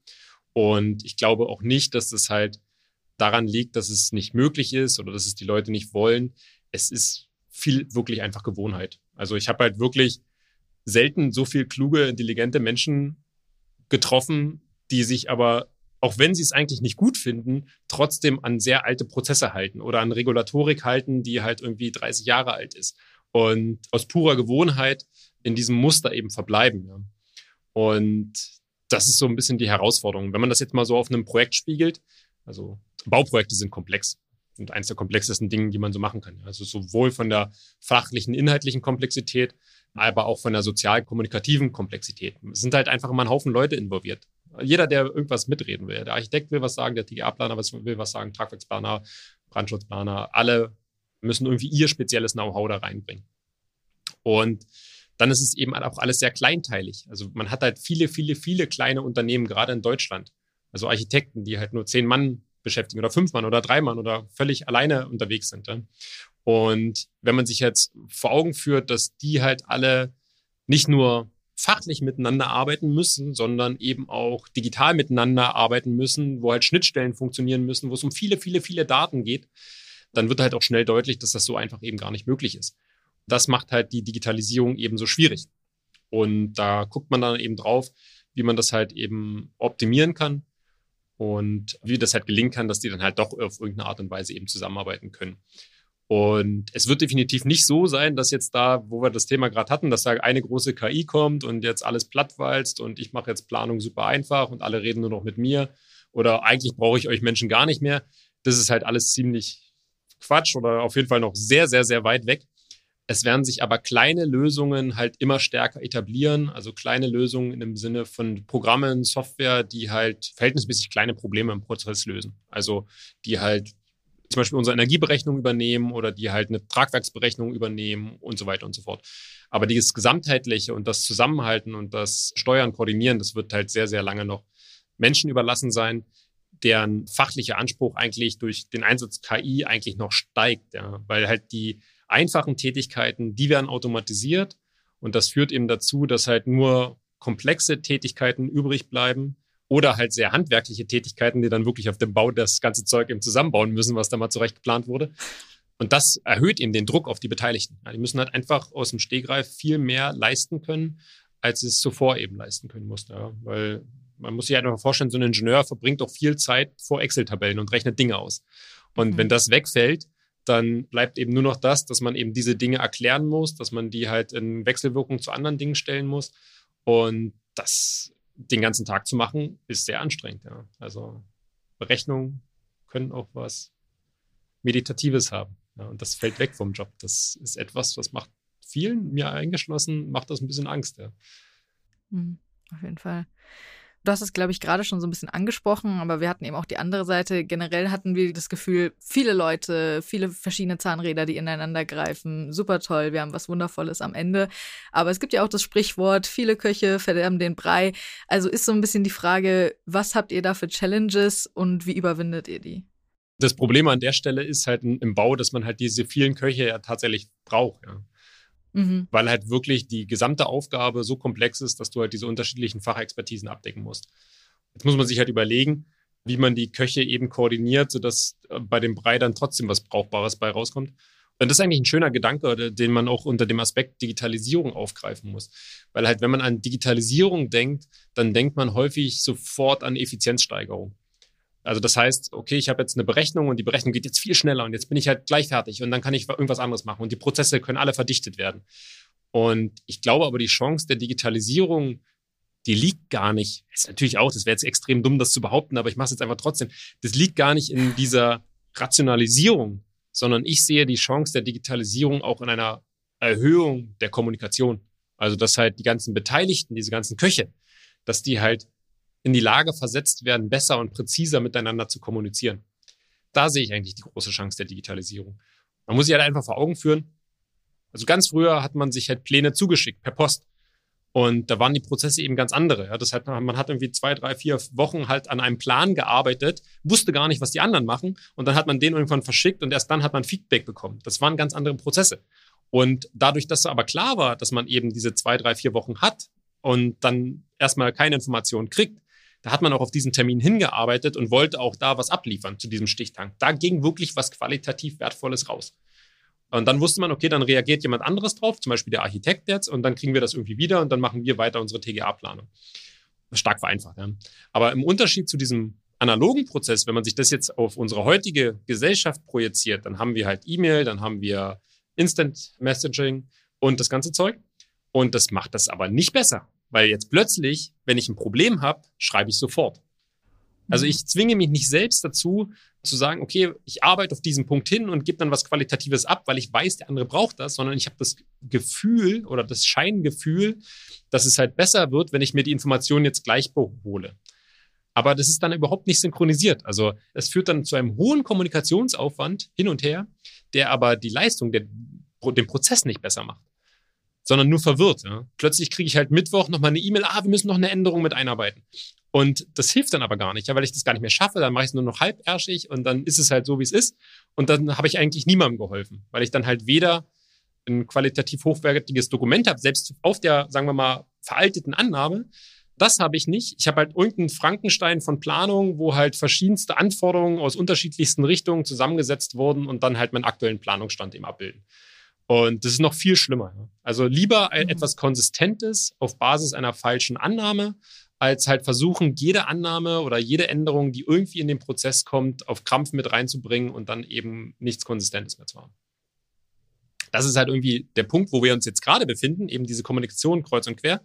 Und ich glaube auch nicht, dass das halt daran liegt, dass es nicht möglich ist oder dass es die Leute nicht wollen. Es ist viel wirklich einfach Gewohnheit. Also ich habe halt wirklich selten so viel kluge, intelligente Menschen getroffen, die sich aber, auch wenn sie es eigentlich nicht gut finden, trotzdem an sehr alte Prozesse halten oder an Regulatorik halten, die halt irgendwie 30 Jahre alt ist und aus purer Gewohnheit in diesem Muster eben verbleiben. Ja. Und das ist so ein bisschen die Herausforderung. Wenn man das jetzt mal so auf einem Projekt spiegelt, also Bauprojekte sind komplex sind eines der komplexesten Dinge, die man so machen kann. Also sowohl von der fachlichen, inhaltlichen Komplexität, aber auch von der sozial-kommunikativen Komplexität. Es sind halt einfach immer ein Haufen Leute involviert. Jeder, der irgendwas mitreden will. Der Architekt will was sagen, der TGA-Planer will was sagen, Tragwerksplaner, Brandschutzplaner, alle müssen irgendwie ihr spezielles Know-how da reinbringen. Und dann ist es eben auch alles sehr kleinteilig. Also man hat halt viele, viele, viele kleine Unternehmen, gerade in Deutschland. Also Architekten, die halt nur zehn Mann beschäftigen oder fünf Mann oder drei Mann oder völlig alleine unterwegs sind. Und wenn man sich jetzt vor Augen führt, dass die halt alle nicht nur fachlich miteinander arbeiten müssen, sondern eben auch digital miteinander arbeiten müssen, wo halt Schnittstellen funktionieren müssen, wo es um viele, viele, viele Daten geht, dann wird halt auch schnell deutlich, dass das so einfach eben gar nicht möglich ist. Das macht halt die Digitalisierung eben so schwierig. Und da guckt man dann eben drauf, wie man das halt eben optimieren kann und wie das halt gelingen kann, dass die dann halt doch auf irgendeine Art und Weise eben zusammenarbeiten können. Und es wird definitiv nicht so sein, dass jetzt da, wo wir das Thema gerade hatten, dass da eine große KI kommt und jetzt alles plattwalzt und ich mache jetzt Planung super einfach und alle reden nur noch mit mir oder eigentlich brauche ich euch Menschen gar nicht mehr. Das ist halt alles ziemlich Quatsch oder auf jeden Fall noch sehr, sehr, sehr weit weg. Es werden sich aber kleine Lösungen halt immer stärker etablieren, also kleine Lösungen im Sinne von Programmen, Software, die halt verhältnismäßig kleine Probleme im Prozess lösen. Also die halt zum Beispiel unsere Energieberechnung übernehmen oder die halt eine Tragwerksberechnung übernehmen und so weiter und so fort. Aber dieses Gesamtheitliche und das Zusammenhalten und das Steuern, Koordinieren, das wird halt sehr, sehr lange noch Menschen überlassen sein, deren fachlicher Anspruch eigentlich durch den Einsatz KI eigentlich noch steigt, ja, weil halt die einfachen Tätigkeiten, die werden automatisiert und das führt eben dazu, dass halt nur komplexe Tätigkeiten übrig bleiben oder halt sehr handwerkliche Tätigkeiten, die dann wirklich auf dem Bau das ganze Zeug eben zusammenbauen müssen, was da mal zurecht geplant wurde. Und das erhöht eben den Druck auf die Beteiligten. Die müssen halt einfach aus dem Stegreif viel mehr leisten können, als es zuvor eben leisten können musste. Ja. Weil man muss sich halt einfach vorstellen, so ein Ingenieur verbringt doch viel Zeit vor Excel-Tabellen und rechnet Dinge aus. Und mhm. wenn das wegfällt, dann bleibt eben nur noch das, dass man eben diese Dinge erklären muss, dass man die halt in Wechselwirkung zu anderen Dingen stellen muss. Und das den ganzen Tag zu machen, ist sehr anstrengend. Ja. Also Berechnungen können auch was Meditatives haben. Ja, und das fällt weg vom Job. Das ist etwas, was macht vielen, mir eingeschlossen, macht das ein bisschen Angst. Ja. Mhm, auf jeden Fall. Du hast es, glaube ich, gerade schon so ein bisschen angesprochen, aber wir hatten eben auch die andere Seite. Generell hatten wir das Gefühl, viele Leute, viele verschiedene Zahnräder, die ineinander greifen. Super toll, wir haben was Wundervolles am Ende. Aber es gibt ja auch das Sprichwort, viele Köche verderben den Brei. Also ist so ein bisschen die Frage, was habt ihr da für Challenges und wie überwindet ihr die? Das Problem an der Stelle ist halt im Bau, dass man halt diese vielen Köche ja tatsächlich braucht. Ja. Mhm. Weil halt wirklich die gesamte Aufgabe so komplex ist, dass du halt diese unterschiedlichen Fachexpertisen abdecken musst. Jetzt muss man sich halt überlegen, wie man die Köche eben koordiniert, sodass äh, bei dem Brei dann trotzdem was Brauchbares bei rauskommt. Und das ist eigentlich ein schöner Gedanke, den man auch unter dem Aspekt Digitalisierung aufgreifen muss. Weil halt, wenn man an Digitalisierung denkt, dann denkt man häufig sofort an Effizienzsteigerung. Also das heißt, okay, ich habe jetzt eine Berechnung und die Berechnung geht jetzt viel schneller und jetzt bin ich halt gleich fertig und dann kann ich irgendwas anderes machen und die Prozesse können alle verdichtet werden. Und ich glaube aber, die Chance der Digitalisierung, die liegt gar nicht, ist natürlich auch, das wäre jetzt extrem dumm, das zu behaupten, aber ich mache es jetzt einfach trotzdem, das liegt gar nicht in dieser Rationalisierung, sondern ich sehe die Chance der Digitalisierung auch in einer Erhöhung der Kommunikation. Also dass halt die ganzen Beteiligten, diese ganzen Köche, dass die halt in die Lage versetzt werden, besser und präziser miteinander zu kommunizieren. Da sehe ich eigentlich die große Chance der Digitalisierung. Man muss sich halt einfach vor Augen führen. Also ganz früher hat man sich halt Pläne zugeschickt per Post. Und da waren die Prozesse eben ganz andere. Ja, das hat, man hat irgendwie zwei, drei, vier Wochen halt an einem Plan gearbeitet, wusste gar nicht, was die anderen machen. Und dann hat man den irgendwann verschickt und erst dann hat man Feedback bekommen. Das waren ganz andere Prozesse. Und dadurch, dass aber klar war, dass man eben diese zwei, drei, vier Wochen hat und dann erstmal keine Informationen kriegt, da hat man auch auf diesen Termin hingearbeitet und wollte auch da was abliefern zu diesem Stichtag. Da ging wirklich was qualitativ Wertvolles raus. Und dann wusste man, okay, dann reagiert jemand anderes drauf, zum Beispiel der Architekt jetzt, und dann kriegen wir das irgendwie wieder und dann machen wir weiter unsere TGA-Planung. Stark vereinfacht. Ja. Aber im Unterschied zu diesem analogen Prozess, wenn man sich das jetzt auf unsere heutige Gesellschaft projiziert, dann haben wir halt E-Mail, dann haben wir Instant Messaging und das ganze Zeug. Und das macht das aber nicht besser. Weil jetzt plötzlich, wenn ich ein Problem habe, schreibe ich sofort. Also mhm. ich zwinge mich nicht selbst dazu, zu sagen, okay, ich arbeite auf diesen Punkt hin und gebe dann was Qualitatives ab, weil ich weiß, der andere braucht das, sondern ich habe das Gefühl oder das Scheingefühl, dass es halt besser wird, wenn ich mir die Informationen jetzt gleich hole. Aber das ist dann überhaupt nicht synchronisiert. Also es führt dann zu einem hohen Kommunikationsaufwand hin und her, der aber die Leistung, der, den Prozess nicht besser macht sondern nur verwirrt. Ja. Plötzlich kriege ich halt Mittwoch nochmal eine E-Mail, ah, wir müssen noch eine Änderung mit einarbeiten. Und das hilft dann aber gar nicht, ja, weil ich das gar nicht mehr schaffe, dann mache ich es nur noch halbärschig und dann ist es halt so, wie es ist. Und dann habe ich eigentlich niemandem geholfen, weil ich dann halt weder ein qualitativ hochwertiges Dokument habe, selbst auf der, sagen wir mal, veralteten Annahme. Das habe ich nicht. Ich habe halt irgendeinen Frankenstein von Planung, wo halt verschiedenste Anforderungen aus unterschiedlichsten Richtungen zusammengesetzt wurden und dann halt meinen aktuellen Planungsstand eben abbilden. Und das ist noch viel schlimmer. Also lieber ein, Mhm. etwas Konsistentes auf Basis einer falschen Annahme, als halt versuchen, jede Annahme oder jede Änderung, die irgendwie in den Prozess kommt, auf Krampf mit reinzubringen und dann eben nichts Konsistentes mehr zu haben. Das ist halt irgendwie der Punkt, wo wir uns jetzt gerade befinden, eben diese Kommunikation kreuz und quer.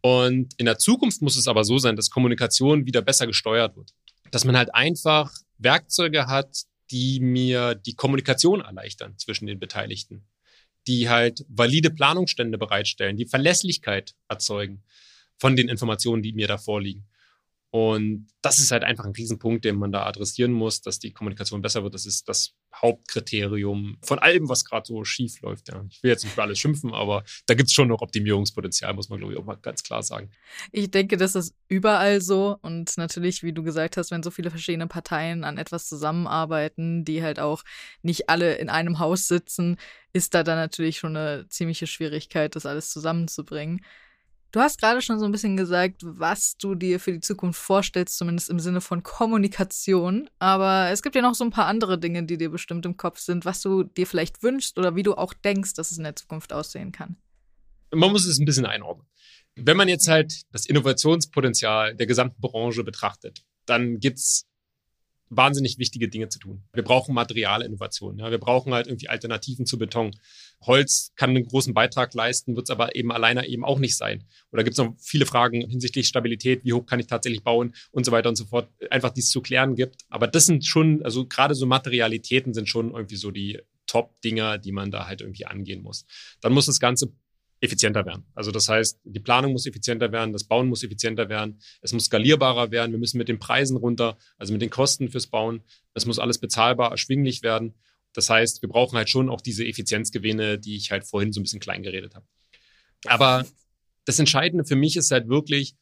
Und in der Zukunft muss es aber so sein, dass Kommunikation wieder besser gesteuert wird. Dass man halt einfach Werkzeuge hat, die mir die Kommunikation erleichtern zwischen den Beteiligten, die halt valide Planungsstände bereitstellen, die Verlässlichkeit erzeugen von den Informationen, die mir da vorliegen. Und das ist halt einfach ein Riesenpunkt, den man da adressieren muss, dass die Kommunikation besser wird. Das ist das Hauptkriterium von allem, was gerade so schief läuft. Ja. Ich will jetzt nicht für alles schimpfen, aber da gibt es schon noch Optimierungspotenzial, muss man, glaube ich, auch mal ganz klar sagen. Ich denke, das ist überall so. Und natürlich, wie du gesagt hast, wenn so viele verschiedene Parteien an etwas zusammenarbeiten, die halt auch nicht alle in einem Haus sitzen, ist da dann natürlich schon eine ziemliche Schwierigkeit, das alles zusammenzubringen. Du hast gerade schon so ein bisschen gesagt, was du dir für die Zukunft vorstellst, zumindest im Sinne von Kommunikation. Aber es gibt ja noch so ein paar andere Dinge, die dir bestimmt im Kopf sind, was du dir vielleicht wünschst oder wie du auch denkst, dass es in der Zukunft aussehen kann. Man muss es ein bisschen einordnen. Wenn man jetzt halt das Innovationspotenzial der gesamten Branche betrachtet, dann gibt's wahnsinnig wichtige Dinge zu tun. Wir brauchen Materialinnovationen. Ja. Wir brauchen halt irgendwie Alternativen zu Beton. Holz kann einen großen Beitrag leisten, wird es aber eben alleine eben auch nicht sein. Oder gibt es noch viele Fragen hinsichtlich Stabilität, wie hoch kann ich tatsächlich bauen und so weiter und so fort, einfach die es zu klären gibt. Aber das sind schon, also gerade so Materialitäten sind schon irgendwie so die Top-Dinger, die man da halt irgendwie angehen muss. Dann muss das Ganze effizienter werden. Also das heißt, die Planung muss effizienter werden, das Bauen muss effizienter werden, es muss skalierbarer werden, wir müssen mit den Preisen runter, also mit den Kosten fürs Bauen, es muss alles bezahlbar, erschwinglich werden. Das heißt, wir brauchen halt schon auch diese Effizienzgewinne, die ich halt vorhin so ein bisschen klein geredet habe. Aber das Entscheidende für mich ist halt wirklich,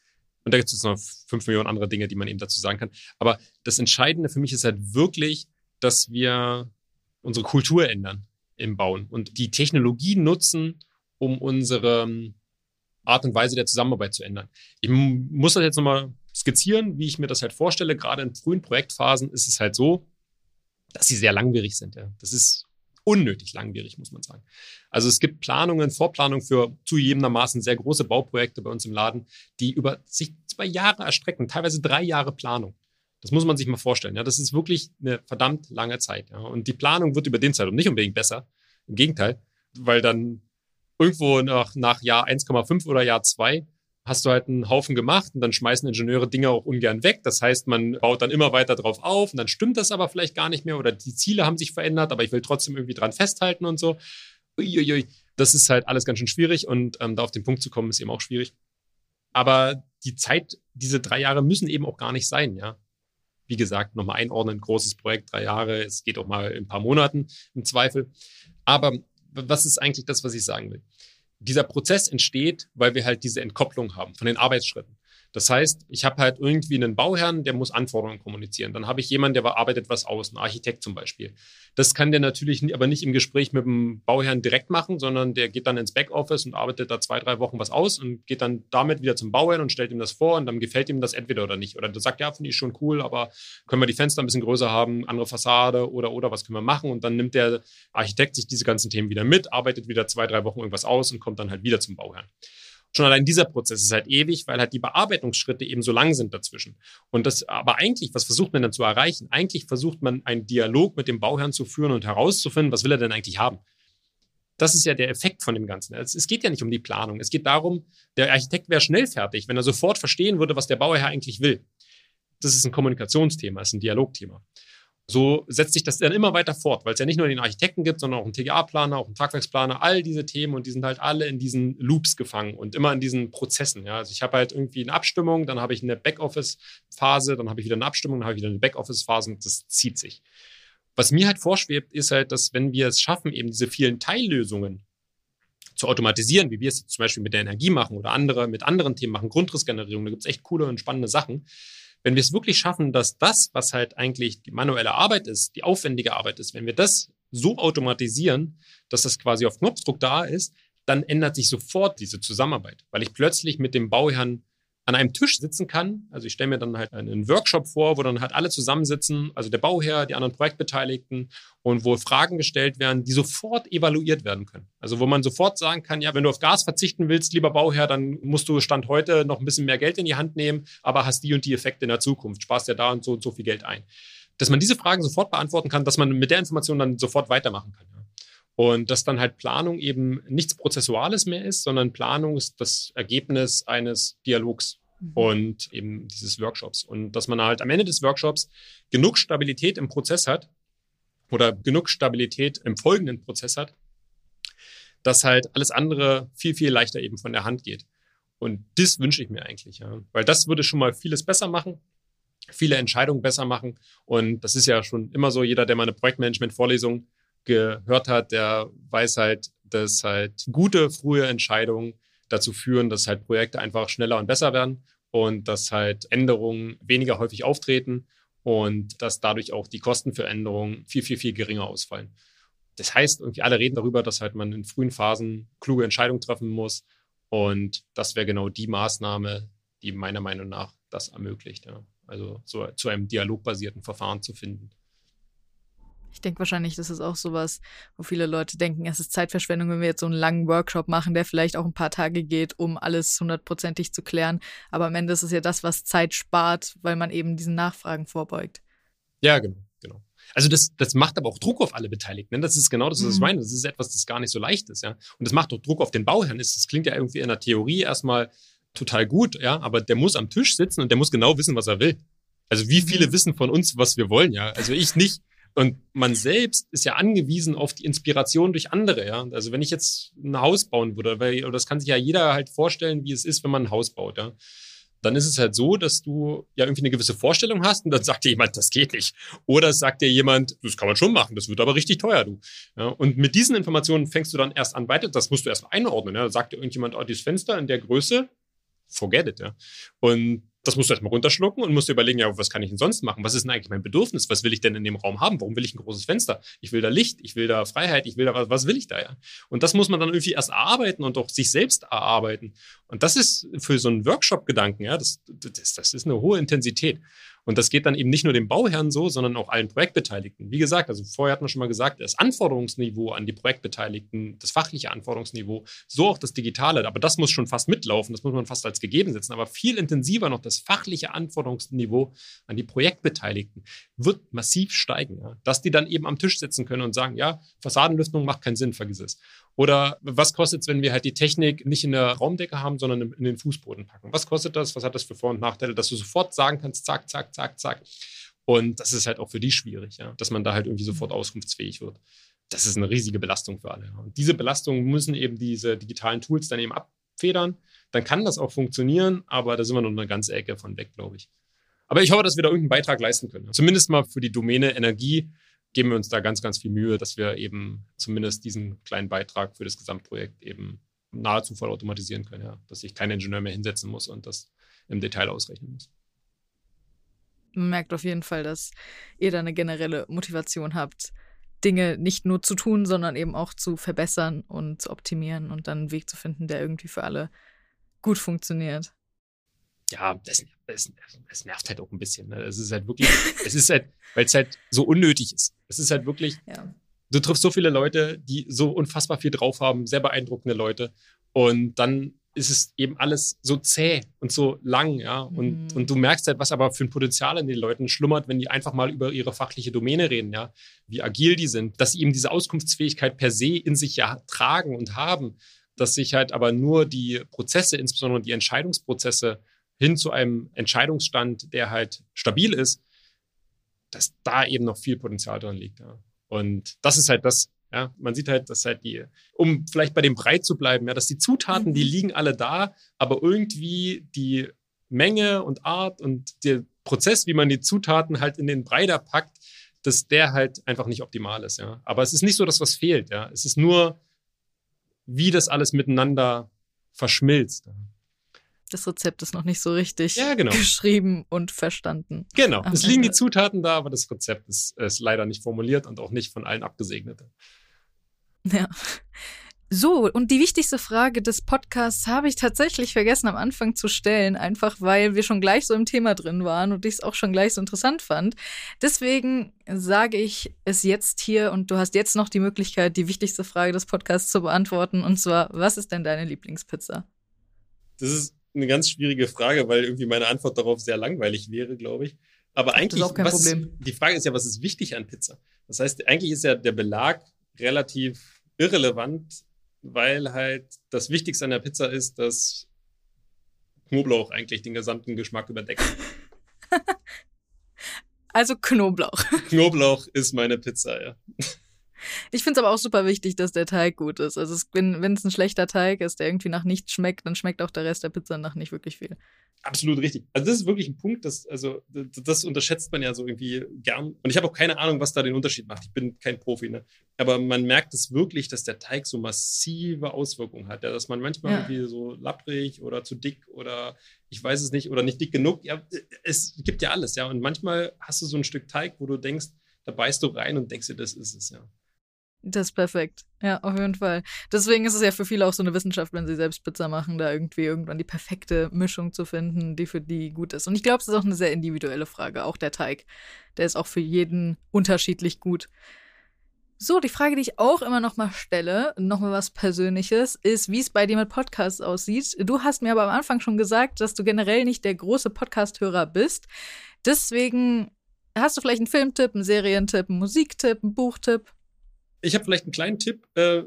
und da gibt es noch fünf Millionen andere Dinge, die man eben dazu sagen kann, aber das Entscheidende für mich ist halt wirklich, dass wir unsere Kultur ändern im Bauen und die Technologie nutzen, um unsere ähm, Art und Weise der Zusammenarbeit zu ändern. Ich muss das jetzt nochmal skizzieren, wie ich mir das halt vorstelle. Gerade in frühen Projektphasen ist es halt so, dass sie sehr langwierig sind. Ja. Das ist unnötig langwierig, muss man sagen. Also es gibt Planungen, Vorplanungen für zugegebenermaßen sehr große Bauprojekte bei uns im Laden, die über sich zwei Jahre erstrecken, teilweise drei Jahre Planung. Das muss man sich mal vorstellen. Ja, das ist wirklich eine verdammt lange Zeit. Ja. Und die Planung wird über den Zeitraum nicht unbedingt besser. Im Gegenteil, weil dann irgendwo nach, nach Jahr 1,5 oder Jahr 2 hast du halt einen Haufen gemacht und dann schmeißen Ingenieure Dinge auch ungern weg. Das heißt, man baut dann immer weiter drauf auf und dann stimmt das aber vielleicht gar nicht mehr oder die Ziele haben sich verändert, aber ich will trotzdem irgendwie dran festhalten und so. Uiuiui. Das ist halt alles ganz schön schwierig und ähm, da auf den Punkt zu kommen, ist eben auch schwierig. Aber die Zeit, diese drei Jahre müssen eben auch gar nicht sein, ja. Wie gesagt, nochmal einordnen, großes Projekt, drei Jahre, es geht auch mal in ein paar Monaten im Zweifel. Aber was ist eigentlich das, was ich sagen will? Dieser Prozess entsteht, weil wir halt diese Entkopplung haben von den Arbeitsschritten. Das heißt, ich habe halt irgendwie einen Bauherrn, der muss Anforderungen kommunizieren. Dann habe ich jemanden, der arbeitet was aus, ein Architekt zum Beispiel. Das kann der natürlich aber nicht im Gespräch mit dem Bauherrn direkt machen, sondern der geht dann ins Backoffice und arbeitet da zwei, drei Wochen was aus und geht dann damit wieder zum Bauherrn und stellt ihm das vor und dann gefällt ihm das entweder oder nicht. Oder der sagt, ja, finde ich schon cool, aber können wir die Fenster ein bisschen größer haben, andere Fassade oder, oder was können wir machen? Und dann nimmt der Architekt sich diese ganzen Themen wieder mit, arbeitet wieder zwei, drei Wochen irgendwas aus und kommt dann halt wieder zum Bauherrn. Schon allein dieser Prozess ist halt ewig, weil halt die Bearbeitungsschritte eben so lang sind dazwischen. Und das, aber eigentlich, was versucht man dann zu erreichen? Eigentlich versucht man einen Dialog mit dem Bauherrn zu führen und herauszufinden, was will er denn eigentlich haben? Das ist ja der Effekt von dem Ganzen. Es, geht ja nicht um die Planung. Es geht darum, der Architekt wäre schnell fertig, wenn er sofort verstehen würde, was der Bauherr eigentlich will. Das ist ein Kommunikationsthema, ist ein Dialogthema. So setzt sich das dann immer weiter fort, weil es ja nicht nur den Architekten gibt, sondern auch einen TGA-Planer, auch einen Tragwerksplaner, all diese Themen und die sind halt alle in diesen Loops gefangen und immer in diesen Prozessen. Ja. Also ich habe halt irgendwie eine Abstimmung, dann habe ich eine Backoffice-Phase, dann habe ich wieder eine Abstimmung, dann habe ich wieder eine Backoffice-Phase und das zieht sich. Was mir halt vorschwebt, ist halt, dass wenn wir es schaffen, eben diese vielen Teillösungen zu automatisieren, wie wir es zum Beispiel mit der Energie machen oder andere mit anderen Themen machen, Grundrissgenerierung, da gibt es echt coole und spannende Sachen wenn wir es wirklich schaffen, dass das, was halt eigentlich die manuelle Arbeit ist, die aufwendige Arbeit ist, wenn wir das so automatisieren, dass das quasi auf Knopfdruck da ist, dann ändert sich sofort diese Zusammenarbeit, weil ich plötzlich mit dem Bauherrn an einem Tisch sitzen kann. Also ich stelle mir dann halt einen Workshop vor, wo dann halt alle zusammensitzen, also der Bauherr, die anderen Projektbeteiligten und wo Fragen gestellt werden, die sofort evaluiert werden können. Also wo man sofort sagen kann, ja, wenn du auf Gas verzichten willst, lieber Bauherr, dann musst du Stand heute noch ein bisschen mehr Geld in die Hand nehmen, aber hast die und die Effekte in der Zukunft, sparst ja da und so und so viel Geld ein. Dass man diese Fragen sofort beantworten kann, dass man mit der Information dann sofort weitermachen kann. Ja. Und dass dann halt Planung eben nichts Prozessuales mehr ist, sondern Planung ist das Ergebnis eines Dialogs mhm. und eben dieses Workshops. Und dass man halt am Ende des Workshops genug Stabilität im Prozess hat oder genug Stabilität im folgenden Prozess hat, dass halt alles andere viel, viel leichter eben von der Hand geht. Und das wünsche ich mir eigentlich, ja. Weil das würde schon mal vieles besser machen, viele Entscheidungen besser machen. Und das ist ja schon immer so, jeder, der mal eine Projektmanagement-Vorlesung gehört hat, der weiß halt, dass halt gute frühe Entscheidungen dazu führen, dass halt Projekte einfach schneller und besser werden und dass halt Änderungen weniger häufig auftreten und dass dadurch auch die Kosten für Änderungen viel, viel, viel geringer ausfallen. Das heißt, irgendwie alle reden darüber, dass halt man in frühen Phasen kluge Entscheidungen treffen muss und das wäre genau die Maßnahme, die meiner Meinung nach das ermöglicht. Ja. Also so zu einem dialogbasierten Verfahren zu finden. Ich denke wahrscheinlich, das ist auch sowas, wo viele Leute denken, es ist Zeitverschwendung, wenn wir jetzt so einen langen Workshop machen, der vielleicht auch ein paar Tage geht, um alles hundertprozentig zu klären. Aber am Ende ist es ja das, was Zeit spart, weil man eben diesen Nachfragen vorbeugt. Ja, genau, genau. Also das, das macht aber auch Druck auf alle Beteiligten. Ne? Das ist genau das, was ich mhm. meine. Das ist etwas, das gar nicht so leicht ist, ja. Und das macht auch Druck auf den Bauherrn. Das klingt ja irgendwie in der Theorie erstmal total gut, ja, aber der muss am Tisch sitzen und der muss genau wissen, was er will. Also wie viele mhm. wissen von uns, was wir wollen, ja? Also ich nicht. Und man selbst ist ja angewiesen auf die Inspiration durch andere, ja. Also wenn ich jetzt ein Haus bauen würde, weil, das kann sich ja jeder halt vorstellen, wie es ist, wenn man ein Haus baut, ja. Dann ist es halt so, dass du ja irgendwie eine gewisse Vorstellung hast und dann sagt dir jemand, das geht nicht. Oder sagt dir jemand, das kann man schon machen, das wird aber richtig teuer, du. Ja, und mit diesen Informationen fängst du dann erst an weiter, das musst du erst einordnen, ja. Da sagt dir irgendjemand, oh, dieses Fenster in der Größe, forget it, ja. Und das musst du erstmal runterschlucken und musst dir überlegen, ja, was kann ich denn sonst machen? Was ist denn eigentlich mein Bedürfnis? Was will ich denn in dem Raum haben? Warum will ich ein großes Fenster? Ich will da Licht, ich will da Freiheit, ich will da, was will ich da, ja? Und das muss man dann irgendwie erst erarbeiten und auch sich selbst erarbeiten. Und das ist für so einen Workshop-Gedanken, ja, das, das, das ist eine hohe Intensität. Und das geht dann eben nicht nur dem Bauherrn so, sondern auch allen Projektbeteiligten. Wie gesagt, also vorher hat man schon mal gesagt, das Anforderungsniveau an die Projektbeteiligten, das fachliche Anforderungsniveau, so auch das Digitale. Aber das muss schon fast mitlaufen, das muss man fast als gegeben setzen. Aber viel intensiver noch das fachliche Anforderungsniveau an die Projektbeteiligten wird massiv steigen. Ja? Dass die dann eben am Tisch sitzen können und sagen, ja, Fassadenlüftung macht keinen Sinn, vergiss es. Oder was kostet es, wenn wir halt die Technik nicht in der Raumdecke haben, sondern in den Fußboden packen? Was kostet das? Was hat das für Vor- und Nachteile, dass du sofort sagen kannst, zack, zack, zack, zack. Und das ist halt auch für die schwierig, ja, dass man da halt irgendwie sofort auskunftsfähig wird. Das ist eine riesige Belastung für alle. Und diese Belastung müssen eben diese digitalen Tools dann eben abfedern. Dann kann das auch funktionieren, aber da sind wir noch eine ganze Ecke von weg, glaube ich. Aber ich hoffe, dass wir da irgendeinen Beitrag leisten können. Zumindest mal für die Domäne Energie geben wir uns da ganz, ganz viel Mühe, dass wir eben zumindest diesen kleinen Beitrag für das Gesamtprojekt eben nahezu voll automatisieren können, ja. dass sich kein Ingenieur mehr hinsetzen muss und das im Detail ausrechnen muss. Man merkt auf jeden Fall, dass ihr da eine generelle Motivation habt, Dinge nicht nur zu tun, sondern eben auch zu verbessern und zu optimieren und dann einen Weg zu finden, der irgendwie für alle gut funktioniert ja, das, das, das, nervt halt auch ein bisschen. Ne? Es ist halt wirklich, es ist halt, [LAUGHS] weil es halt so unnötig ist. Es ist halt wirklich, ja. du triffst so viele Leute, die so unfassbar viel drauf haben, sehr beeindruckende Leute. Und dann ist es eben alles so zäh und so lang, ja. Und, mhm. und du merkst halt, was aber für ein Potenzial in den Leuten schlummert, wenn die einfach mal über ihre fachliche Domäne reden, ja. Wie agil die sind, dass sie eben diese Auskunftsfähigkeit per se in sich ja tragen und haben, dass sich halt aber nur die Prozesse, insbesondere die Entscheidungsprozesse, hin zu einem Entscheidungsstand, der halt stabil ist, dass da eben noch viel Potenzial drin liegt. Ja. Und das ist halt das, ja, man sieht halt, dass halt die, um vielleicht bei dem Brei zu bleiben, ja, dass die Zutaten, mhm. die liegen alle da, aber irgendwie die Menge und Art und der Prozess, wie man die Zutaten halt in den Brei da packt, dass der halt einfach nicht optimal ist, ja. Aber es ist nicht so, dass was fehlt, ja. Es ist nur, wie das alles miteinander verschmilzt. Ja das Rezept ist noch nicht so richtig ja, genau. geschrieben und verstanden. Genau, es liegen die Zutaten da, aber das Rezept ist, ist leider nicht formuliert und auch nicht von allen abgesegnet. Ja. So, und die wichtigste Frage des Podcasts habe ich tatsächlich vergessen am Anfang zu stellen, einfach weil wir schon gleich so im Thema drin waren und ich es auch schon gleich so interessant fand. Deswegen sage ich es jetzt hier und du hast jetzt noch die Möglichkeit, die wichtigste Frage des Podcasts zu beantworten. Und zwar, was ist denn deine Lieblingspizza? Das ist eine ganz schwierige Frage, weil irgendwie meine Antwort darauf sehr langweilig wäre, glaube ich. Aber eigentlich, das ist auch kein Problem. Ist, die Frage ist ja, was ist wichtig an Pizza? Das heißt, eigentlich ist ja der Belag relativ irrelevant weil halt das Wichtigste an der Pizza ist, dass Knoblauch eigentlich den gesamten Geschmack überdeckt. [LAUGHS] also Knoblauch. Knoblauch ist meine Pizza, ja. Ich finde es aber auch super wichtig, dass der Teig gut ist. Also es, wenn es ein schlechter Teig ist, der irgendwie nach nichts schmeckt, dann schmeckt auch der Rest der Pizza nach nicht wirklich viel. Absolut richtig. Also das ist wirklich ein Punkt, das, also, das unterschätzt man ja so irgendwie gern. Und ich habe auch keine Ahnung, was da den Unterschied macht. Ich bin kein Profi, ne? Aber man merkt es wirklich, dass der Teig so massive Auswirkungen hat. Ja? Dass man manchmal ja. irgendwie so lapprig oder zu dick oder ich weiß es nicht oder nicht dick genug. Ja, es gibt ja alles, ja. Und manchmal hast du so ein Stück Teig, wo du denkst, da beißt du rein und denkst dir, das ist es, ja. Das ist perfekt. Ja, auf jeden Fall. Deswegen ist es ja für viele auch so eine Wissenschaft, wenn sie selbst Pizza machen, da irgendwie irgendwann die perfekte Mischung zu finden, die für die gut ist. Und ich glaube, es ist auch eine sehr individuelle Frage. Auch der Teig. Der ist auch für jeden unterschiedlich gut. So, die Frage, die ich auch immer noch mal stelle, noch mal was Persönliches, ist, wie es bei dir mit Podcasts aussieht. Du hast mir aber am Anfang schon gesagt, dass du generell nicht der große Podcast-Hörer bist. Deswegen hast du vielleicht einen Filmtipp, einen Serientipp, einen Musiktipp, einen Buchtipp? Ich habe vielleicht einen kleinen Tipp, äh,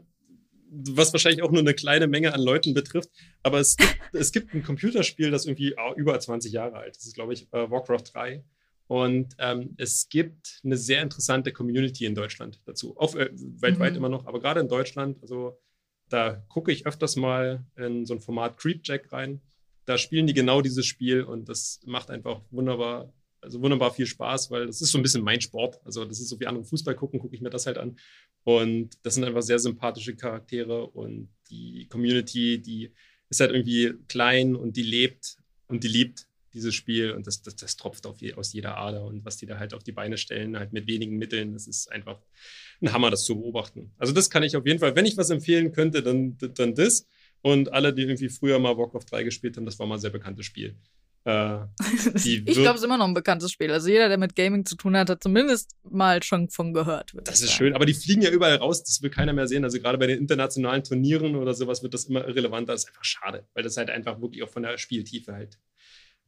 was wahrscheinlich auch nur eine kleine Menge an Leuten betrifft. Aber es gibt, [LAUGHS] es gibt ein Computerspiel, das irgendwie über 20 Jahre alt ist. Das ist, glaube ich, äh, Warcraft 3. Und ähm, es gibt eine sehr interessante Community in Deutschland dazu. Auf, äh, weltweit mhm. immer noch, aber gerade in Deutschland. Also da gucke ich öfters mal in so ein Format Creepjack rein. Da spielen die genau dieses Spiel und das macht einfach wunderbar also wunderbar viel Spaß, weil das ist so ein bisschen mein Sport. Also das ist so wie andere Fußball gucken, gucke ich mir das halt an. Und das sind einfach sehr sympathische Charaktere und die Community, die ist halt irgendwie klein und die lebt und die liebt dieses Spiel und das, das, das tropft je, aus jeder Ader und was die da halt auf die Beine stellen, halt mit wenigen Mitteln, das ist einfach ein Hammer, das zu beobachten. Also das kann ich auf jeden Fall, wenn ich was empfehlen könnte, dann, dann das. Und alle, die irgendwie früher mal Warcraft 3 gespielt haben, das war mal ein sehr bekanntes Spiel. Äh, [LAUGHS] ich glaube, es ist immer noch ein bekanntes Spiel. Also jeder, der mit Gaming zu tun hat, hat zumindest mal schon von gehört. Das ist schön, aber die fliegen ja überall raus, das will keiner mehr sehen. Also gerade bei den internationalen Turnieren oder sowas wird das immer irrelevanter. Das ist einfach schade, weil das halt einfach wirklich auch von der Spieltiefe halt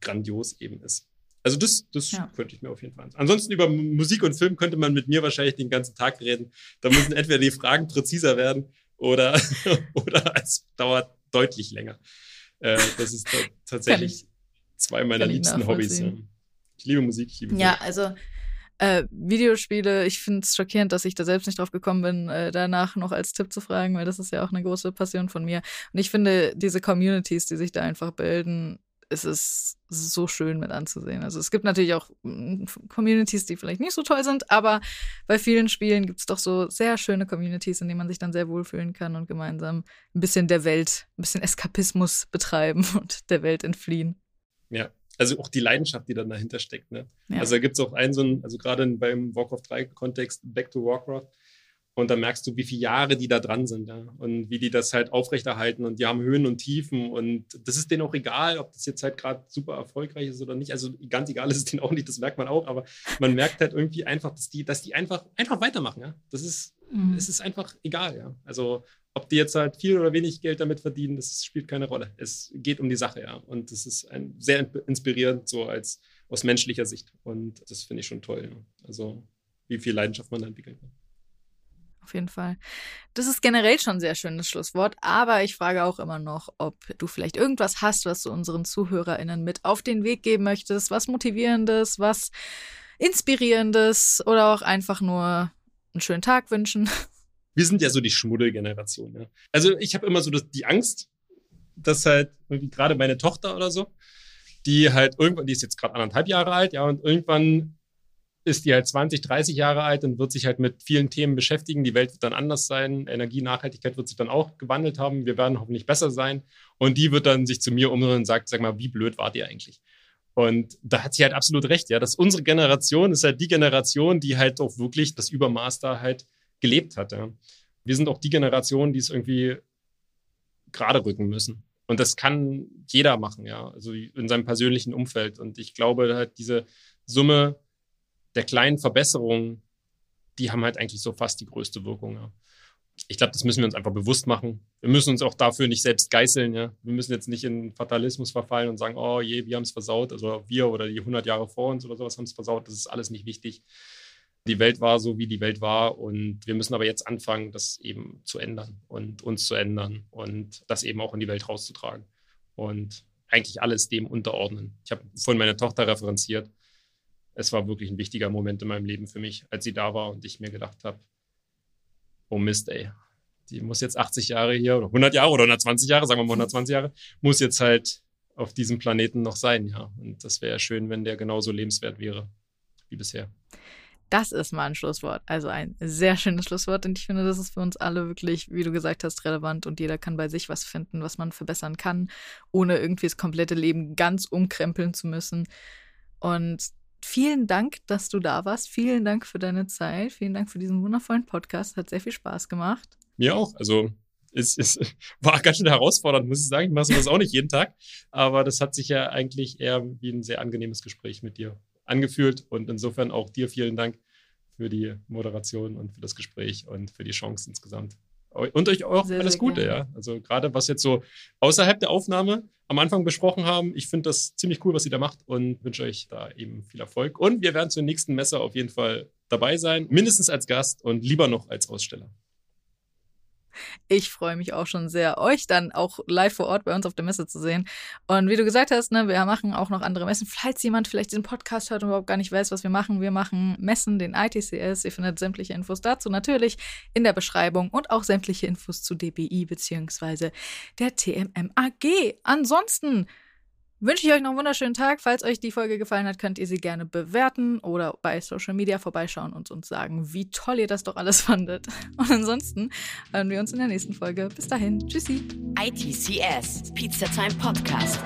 grandios eben ist. Also das, das ja. könnte ich mir auf jeden Fall. Ansonsten über Musik und Film könnte man mit mir wahrscheinlich den ganzen Tag reden. Da müssen [LAUGHS] entweder die Fragen präziser werden oder, [LAUGHS] oder es dauert deutlich länger. Äh, das ist tatsächlich zwei meiner liebsten Hobbys. Ja. Ich liebe Musik, ich liebe Ja, also äh, Videospiele, ich finde es schockierend, dass ich da selbst nicht drauf gekommen bin, äh, danach noch als Tipp zu fragen, weil das ist ja auch eine große Passion von mir. Und ich finde, diese Communities, die sich da einfach bilden, es ist so schön mit anzusehen. Also es gibt natürlich auch mm, Communities, die vielleicht nicht so toll sind, aber bei vielen Spielen gibt es doch so sehr schöne Communities, in denen man sich dann sehr wohlfühlen kann und gemeinsam ein bisschen der Welt, ein bisschen Eskapismus betreiben [LAUGHS] und der Welt entfliehen. Ja, also auch die Leidenschaft, die dann dahinter steckt. Ne? Ja. Also da gibt es auch einen so einen, also gerade beim Warcraft 3-Kontext, Back to Warcraft, und da merkst du, wie viele Jahre die da dran sind ja? und wie die das halt aufrechterhalten und die haben Höhen und Tiefen und das ist denen auch egal, ob das jetzt halt gerade super erfolgreich ist oder nicht. Also ganz egal ist es denen auch nicht, das merkt man auch, aber man merkt halt irgendwie einfach, dass die, dass die einfach, einfach weitermachen. Ja? Das ist, mhm. es ist einfach egal. Ja? Also ob die jetzt halt viel oder wenig Geld damit verdienen, das spielt keine Rolle. Es geht um die Sache, ja. Und das ist ein, sehr inspirierend, so als aus menschlicher Sicht. Und das finde ich schon toll. Ja. Also, wie viel Leidenschaft man da entwickeln kann. Auf jeden Fall. Das ist generell schon ein sehr schönes Schlusswort, aber ich frage auch immer noch, ob du vielleicht irgendwas hast, was du unseren ZuhörerInnen mit auf den Weg geben möchtest, was Motivierendes, was Inspirierendes oder auch einfach nur einen schönen Tag wünschen wir sind ja so die Schmuddelgeneration. Ja. Also ich habe immer so das, die Angst, dass halt gerade meine Tochter oder so, die halt irgendwann, die ist jetzt gerade anderthalb Jahre alt, ja, und irgendwann ist die halt 20, 30 Jahre alt und wird sich halt mit vielen Themen beschäftigen. Die Welt wird dann anders sein. Energie, Nachhaltigkeit wird sich dann auch gewandelt haben. Wir werden hoffentlich besser sein. Und die wird dann sich zu mir umdrehen und sagt, sag mal, wie blöd wart ihr eigentlich? Und da hat sie halt absolut recht, ja. Dass unsere Generation ist halt die Generation, die halt auch wirklich das Übermaß da halt gelebt hat. Ja. wir sind auch die Generation, die es irgendwie gerade rücken müssen. Und das kann jeder machen, ja, also in seinem persönlichen Umfeld. Und ich glaube, halt diese Summe der kleinen Verbesserungen, die haben halt eigentlich so fast die größte Wirkung, ja. Ich glaube, das müssen wir uns einfach bewusst machen. Wir müssen uns auch dafür nicht selbst geißeln, ja. Wir müssen jetzt nicht in Fatalismus verfallen und sagen, oh je, wir haben es versaut, also wir oder die 100 Jahre vor uns oder sowas haben es versaut. Das ist alles nicht wichtig die Welt war so, wie die Welt war. Und wir müssen aber jetzt anfangen, das eben zu ändern und uns zu ändern und das eben auch in die Welt rauszutragen. Und eigentlich alles dem unterordnen. Ich habe vorhin meine Tochter referenziert. Es war wirklich ein wichtiger Moment in meinem Leben für mich, als sie da war und ich mir gedacht habe, oh Mist, ey, die muss jetzt 80 Jahre hier oder 100 Jahre oder 120 Jahre, sagen wir mal 120 Jahre, muss jetzt halt auf diesem Planeten noch sein, ja. Und das wäre schön, wenn der genauso lebenswert wäre wie bisher. Das ist mal ein Schlusswort. Also ein sehr schönes Schlusswort. Und ich finde, das ist für uns alle wirklich, wie du gesagt hast, relevant. Und jeder kann bei sich was finden, was man verbessern kann, ohne irgendwie das komplette Leben ganz umkrempeln zu müssen. Und vielen Dank, dass du da warst. Vielen Dank für deine Zeit. Vielen Dank für diesen wundervollen Podcast. Hat sehr viel Spaß gemacht. Mir auch. Also es, es [LAUGHS] war ganz schön herausfordernd, muss ich sagen. Ich mache sowas auch nicht jeden Tag. Aber das hat sich ja eigentlich eher wie ein sehr angenehmes Gespräch mit dir angefühlt. Und insofern auch dir vielen Dank für die Moderation und für das Gespräch und für die Chance insgesamt. Und euch auch sehr, alles sehr Gute, gerne. ja. Also gerade was jetzt so außerhalb der Aufnahme am Anfang besprochen haben, ich finde das ziemlich cool, was ihr da macht und wünsche euch da eben viel Erfolg. Und wir werden zur nächsten Messe auf jeden Fall dabei sein, mindestens als Gast und lieber noch als Aussteller. Ich freue mich auch schon sehr, euch dann auch live vor Ort bei uns auf der Messe zu sehen. Und wie du gesagt hast, ne, wir machen auch noch andere Messen. Falls jemand vielleicht diesen Podcast hört und überhaupt gar nicht weiß, was wir machen, wir machen Messen, den ITCS. Ihr findet sämtliche Infos dazu natürlich in der Beschreibung und auch sämtliche Infos zu DBI bzw. der TMMAG. Ansonsten wünsche ich euch noch einen wunderschönen Tag. Falls euch die Folge gefallen hat, könnt ihr sie gerne bewerten oder bei Social Media vorbeischauen und uns sagen, wie toll ihr das doch alles [LAUGHS] fandet. Und ansonsten hören wir uns in der nächsten Folge. Bis dahin. Tschüssi. ITCS, Pizza Time Podcast.